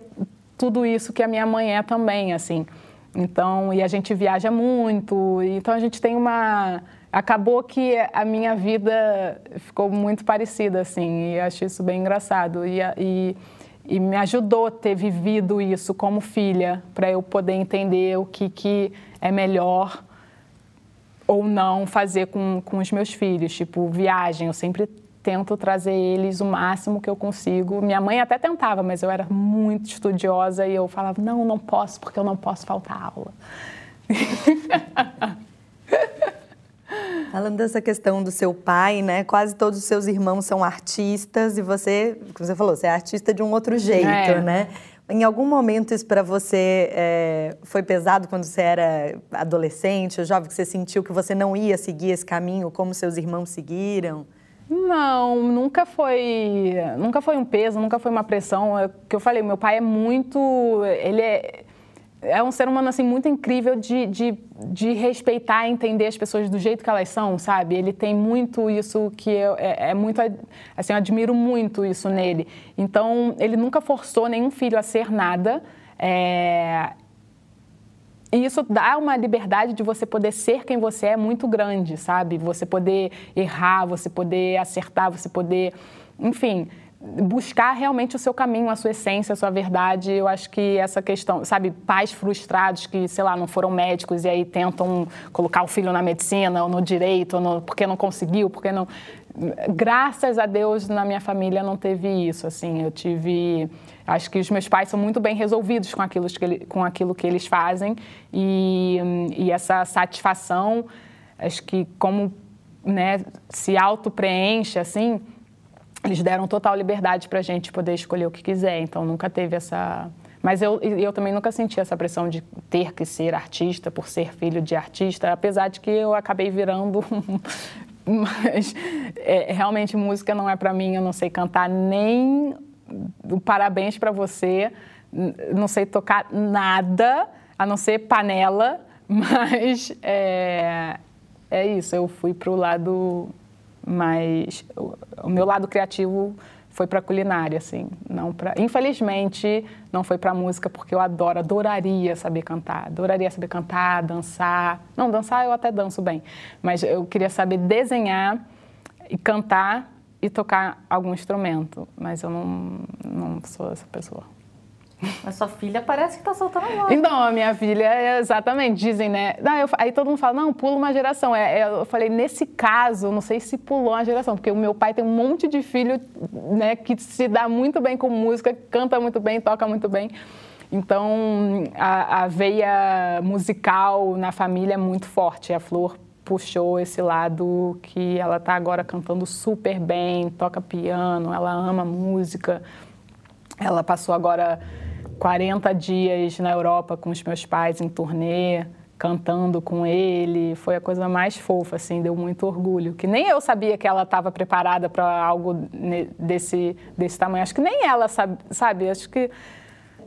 tudo isso que a minha mãe é também, assim. Então, e a gente viaja muito, então a gente tem uma... Acabou que a minha vida ficou muito parecida, assim, e acho isso bem engraçado. E, e e me ajudou ter vivido isso como filha, para eu poder entender o que, que é melhor ou não fazer com, com os meus filhos. Tipo, viagem, eu sempre tento trazer eles o máximo que eu consigo. Minha mãe até tentava, mas eu era muito estudiosa e eu falava: não, não posso, porque eu não posso faltar aula. Falando dessa questão do seu pai, né? Quase todos os seus irmãos são artistas e você, como você falou, você é artista de um outro jeito, é. né? Em algum momento isso para você é, foi pesado quando você era adolescente ou jovem, que você sentiu que você não ia seguir esse caminho como seus irmãos seguiram? Não, nunca foi, nunca foi um peso, nunca foi uma pressão. É o que eu falei, meu pai é muito, ele é é um ser humano assim muito incrível de, de, de respeitar e entender as pessoas do jeito que elas são, sabe? Ele tem muito isso que eu, é, é, muito assim, eu admiro muito isso nele. Então ele nunca forçou nenhum filho a ser nada. É... E isso dá uma liberdade de você poder ser quem você é muito grande, sabe? Você poder errar, você poder acertar, você poder, enfim, buscar realmente o seu caminho, a sua essência, a sua verdade. Eu acho que essa questão, sabe, pais frustrados que, sei lá, não foram médicos e aí tentam colocar o filho na medicina ou no direito, ou no, porque não conseguiu, porque não. Graças a Deus na minha família não teve isso, assim. Eu tive, acho que os meus pais são muito bem resolvidos com aquilo que, ele, com aquilo que eles fazem e, e essa satisfação, acho que como, né, se auto preenche assim eles deram total liberdade para a gente poder escolher o que quiser, então nunca teve essa. Mas eu, eu também nunca senti essa pressão de ter que ser artista por ser filho de artista, apesar de que eu acabei virando. Mas é, realmente música não é para mim, eu não sei cantar nem parabéns para você, não sei tocar nada, a não ser panela, mas é, é isso, eu fui para o lado mas o, meu lado criativo foi para culinária, assim, não para. Infelizmente, não foi para música porque eu adoro, adoraria saber cantar, adoraria saber cantar, dançar. Não, dançar eu até danço bem, mas eu queria saber desenhar e cantar e tocar algum instrumento, mas eu não, não sou essa pessoa. Mas sua filha parece que está soltando a voz. Então, a minha filha, é exatamente, dizem, né? Não, eu, aí todo mundo fala, não, pula uma geração. É, é, eu falei, nesse caso, não sei se pulou uma geração, porque o meu pai tem um monte de filho né, que se dá muito bem com música, canta muito bem, toca muito bem. Então, a, a veia musical na família é muito forte. A Flor puxou esse lado que ela está agora cantando super bem, toca piano, ela ama música. Ela passou agora 40 dias na Europa com os meus pais em turnê, cantando com ele. Foi a coisa mais fofa, assim, deu muito orgulho. Que nem eu sabia que ela estava preparada para algo desse, desse tamanho. Acho que nem ela sabe, sabe? Acho que,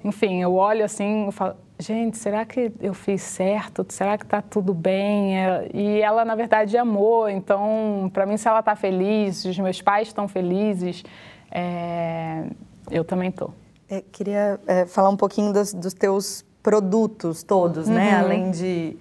enfim, eu olho assim e falo, gente, será que eu fiz certo? Será que está tudo bem? É, e ela, na verdade, amou. Então, para mim, se ela está feliz, se os meus pais estão felizes, é... eu também estou. É, queria é, falar um pouquinho dos, dos, teus produtos todos, né? uhum. né? Além de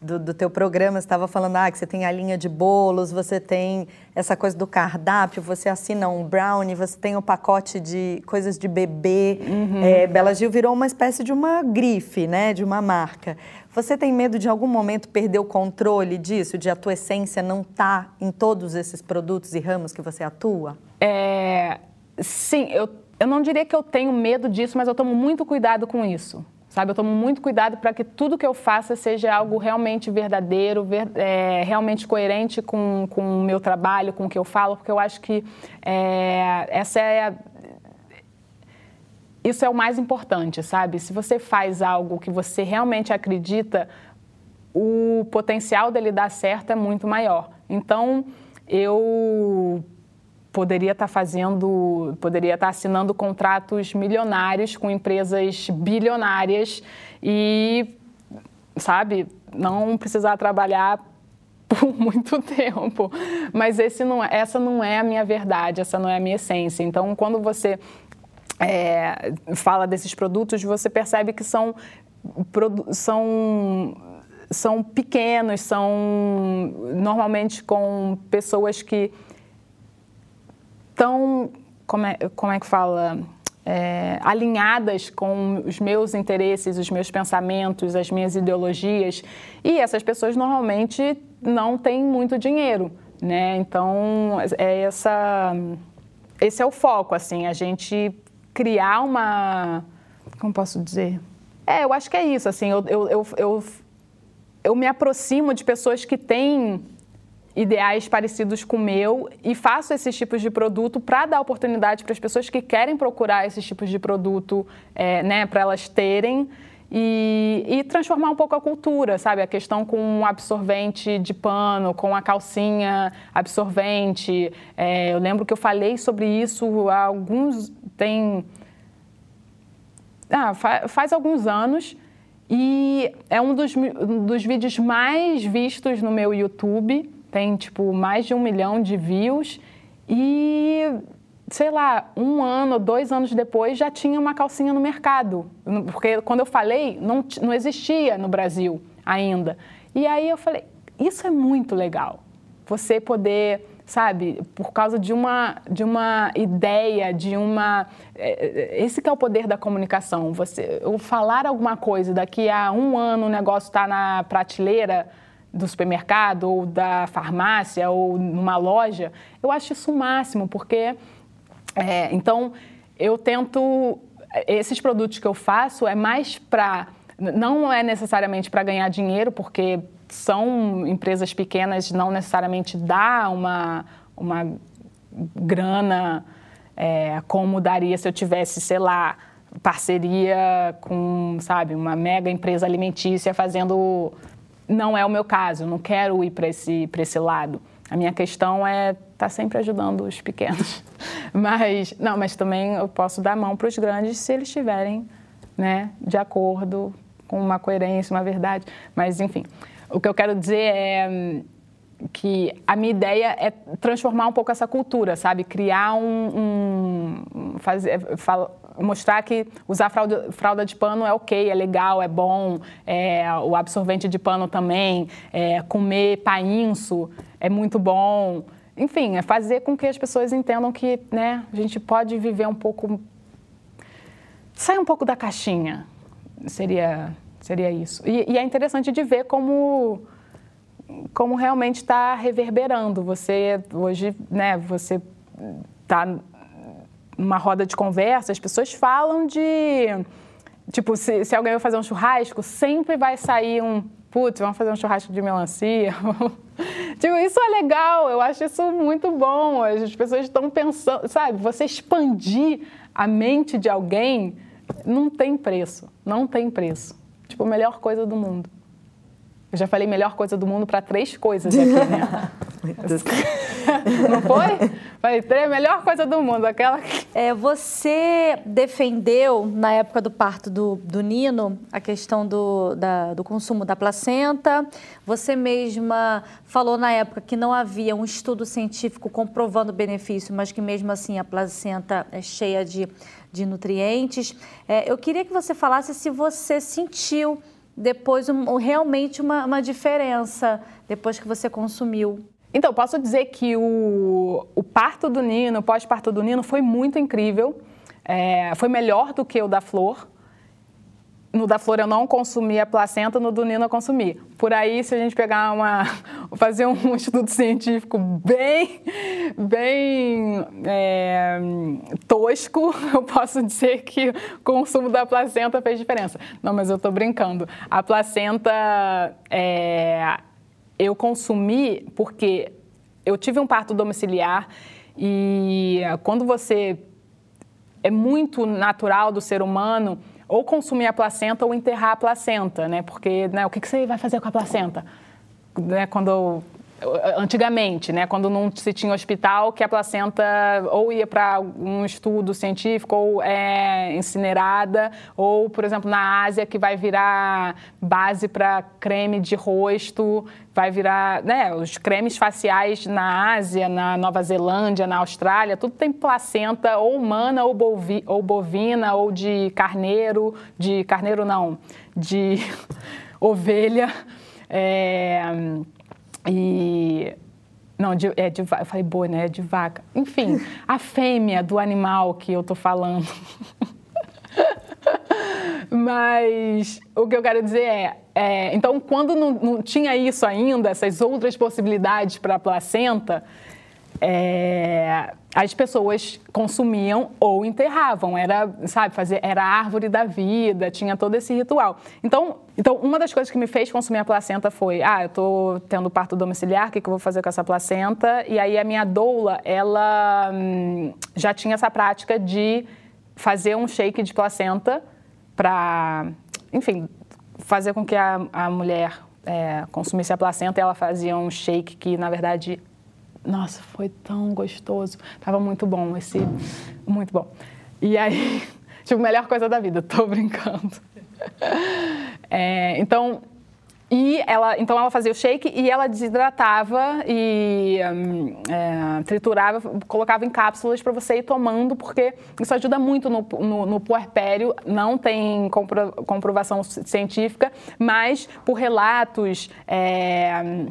do, do teu programa, você estava falando ah, que você tem a linha de bolos, você tem essa coisa do cardápio, você assina um brownie, você tem o um pacote de coisas de bebê. Uhum. É, Bela Gil virou uma espécie de uma grife, né, de uma marca. Você tem medo de algum momento perder o controle disso, de a tua essência não estar tá em todos esses produtos e ramos que você atua? É, sim, eu, eu não diria que eu tenho medo disso, mas eu tomo muito cuidado com isso sabe? Eu tomo muito cuidado para que tudo que eu faça seja algo realmente verdadeiro, ver, é, realmente coerente com, com o meu trabalho, com o que eu falo, porque eu acho que é, essa é a, isso é o mais importante, sabe? Se você faz algo que você realmente acredita, o potencial dele dar certo é muito maior. Então, eu poderia estar tá fazendo, poderia estar tá assinando contratos milionários com empresas bilionárias e, sabe, não precisar trabalhar por muito tempo. Mas esse não, é, essa não é a minha verdade, essa não é a minha essência. Então, quando você é, fala desses produtos, você percebe que são, são são pequenos, são normalmente com pessoas que tão, como é, como é que fala, é, alinhadas com os meus interesses, os meus pensamentos, as minhas ideologias. E essas pessoas normalmente não têm muito dinheiro, né? Então, é essa, esse é o foco, assim, a gente criar uma... Como posso dizer? É, eu acho que é isso, assim, eu, eu, eu, eu, eu me aproximo de pessoas que têm ideais parecidos com o meu e faço esses tipos de produto para dar oportunidade para as pessoas que querem procurar esses tipos de produto, é, né, para elas terem. E, e, transformar um pouco a cultura, sabe? A questão com o absorvente de pano, com a calcinha absorvente. É, eu lembro que eu falei sobre isso há alguns. tem. Ah, faz alguns anos. E é um dos, dos vídeos mais vistos no meu YouTube tem tipo mais de um milhão de views e sei lá, um ano, dois anos depois já tinha uma calcinha no mercado. Porque quando eu falei, não, não existia no Brasil ainda. E aí eu falei, isso é muito legal. Você poder, sabe, por causa de uma, de uma ideia, de uma. É, é, esse que é o poder da comunicação. Você, eu falar alguma coisa, daqui a um ano o negócio está na prateleira do supermercado ou da farmácia ou numa loja, eu acho isso o máximo, porque é, então eu tento esses produtos que eu faço é mais para não é necessariamente para ganhar dinheiro, porque são empresas pequenas, não necessariamente dá uma, uma grana é, como daria se eu tivesse, sei lá, parceria com, sabe, uma mega empresa alimentícia fazendo não é o meu caso, não quero ir para esse, esse lado. A minha questão é estar tá sempre ajudando os pequenos. Mas, não, mas também eu posso dar mão para os grandes se eles estiverem né, de acordo com uma coerência, uma verdade. Mas, enfim, o que eu quero dizer é hum, que a minha ideia é transformar um pouco essa cultura, sabe? Criar um. um fazer, mostrar que usar fralda, fralda, de pano é ok, é legal, é bom, é, o absorvente de pano também, é, comer painço é muito bom. Enfim, é fazer com que as pessoas entendam que né, a gente pode viver um pouco. sair um pouco da caixinha. Seria, seria isso. E, e é interessante de ver como como realmente está reverberando. Você hoje, né, você está numa roda de conversa, as pessoas falam de. Tipo, se, se alguém vai fazer um churrasco, sempre vai sair um. Putz, vamos fazer um churrasco de melancia. tipo, isso é legal, eu acho isso muito bom. As pessoas estão pensando, sabe, você expandir a mente de alguém não tem preço, não tem preço. Tipo, a melhor coisa do mundo. Eu já falei melhor coisa do mundo para três coisas aqui, né? Não foi? Falei, três, melhor coisa do mundo, aquela É, você defendeu, na época do parto do, do Nino, a questão do, da, do consumo da placenta. Você mesma falou na época que não havia um estudo científico comprovando o benefício, mas que mesmo assim a placenta é cheia de, de nutrientes. É, eu queria que você falasse se você sentiu depois um, realmente uma, uma diferença depois que você consumiu? Então, posso dizer que o, o parto do Nino, o pós-parto do Nino foi muito incrível. É, foi melhor do que o da Flor. No da Flor eu não consumi a placenta, no do Nino eu consumi. Por aí, se a gente pegar uma. fazer um estudo científico bem. bem. É, tosco, eu posso dizer que o consumo da placenta fez diferença. Não, mas eu estou brincando. A placenta. É, eu consumi porque eu tive um parto domiciliar e quando você. É muito natural do ser humano ou consumir a placenta ou enterrar a placenta, né? Porque né, o que, que você vai fazer com a placenta? Né, quando antigamente, né, quando não se tinha hospital, que a placenta ou ia para um estudo científico ou é incinerada, ou, por exemplo, na Ásia, que vai virar base para creme de rosto, vai virar, né, os cremes faciais na Ásia, na Nova Zelândia, na Austrália, tudo tem placenta ou humana ou, bovi, ou bovina ou de carneiro, de carneiro não, de ovelha. É, e. Não, de, é de Eu falei boi, né? É de vaca. Enfim, a fêmea do animal que eu tô falando. Mas o que eu quero dizer é, é então, quando não, não, tinha isso ainda, essas outras possibilidades para a placenta, é, as pessoas consumiam ou enterravam. Era, sabe, fazer, era a árvore da vida, tinha todo esse ritual. Então, então, uma das coisas que me fez consumir a placenta foi, ah, eu tô tendo parto domiciliar, o que, que eu vou fazer com essa placenta? E aí a minha doula, ela hum, já tinha essa prática de fazer um shake de placenta para, enfim, fazer com que a, a mulher é, consumisse a placenta. Ela fazia um shake que, na verdade, nossa, foi tão gostoso. Tava muito bom esse, muito bom. E aí, tipo, melhor coisa da vida, tô brincando. É, então, e ela, então ela fazia o shake e ela desidratava e hum, é, triturava, colocava em cápsulas para você ir tomando, porque isso ajuda muito no, no, no puerpério. Não tem compro, comprovação científica, mas por relatos. É,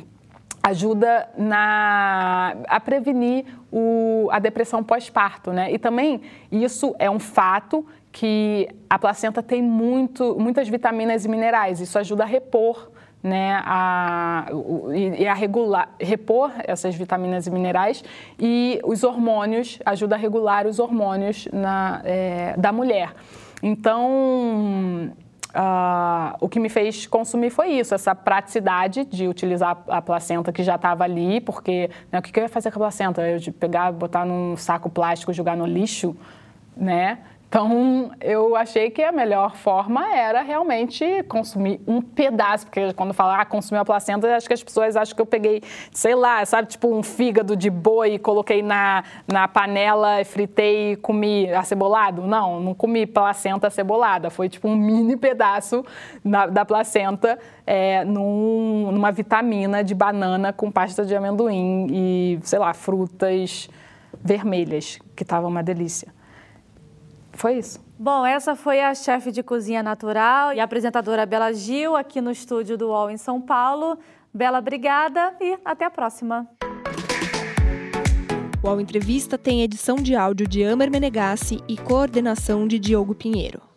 ajuda na, a prevenir o, a depressão pós-parto, né? E também isso é um fato que a placenta tem muito, muitas vitaminas e minerais. Isso ajuda a repor, né, a, e a regular, repor essas vitaminas e minerais e os hormônios, ajuda a regular os hormônios na, é, da mulher. Então, Uh, o que me fez consumir foi isso, essa praticidade de utilizar a placenta que já estava ali, porque né, o que, que eu ia fazer com a placenta? Eu de pegar, botar num saco plástico, jogar no lixo, né? Então, eu achei que a melhor forma era realmente consumir um pedaço, porque quando falar ah, consumir a placenta, acho que as pessoas acham que eu peguei, sei lá, sabe, tipo um fígado de boi e coloquei na, na panela, fritei e comi acebolado. Não, não comi placenta acebolada, foi tipo um mini pedaço na, da placenta é, num, numa vitamina de banana com pasta de amendoim e, sei lá, frutas vermelhas, que tava uma delícia. Foi isso. Bom, essa foi a chefe de cozinha natural e apresentadora Bela Gil, aqui no estúdio do UOL em São Paulo. Bela, obrigada e até a próxima. O UOL Entrevista tem edição de áudio de Amer Menegassi e coordenação de Diogo Pinheiro.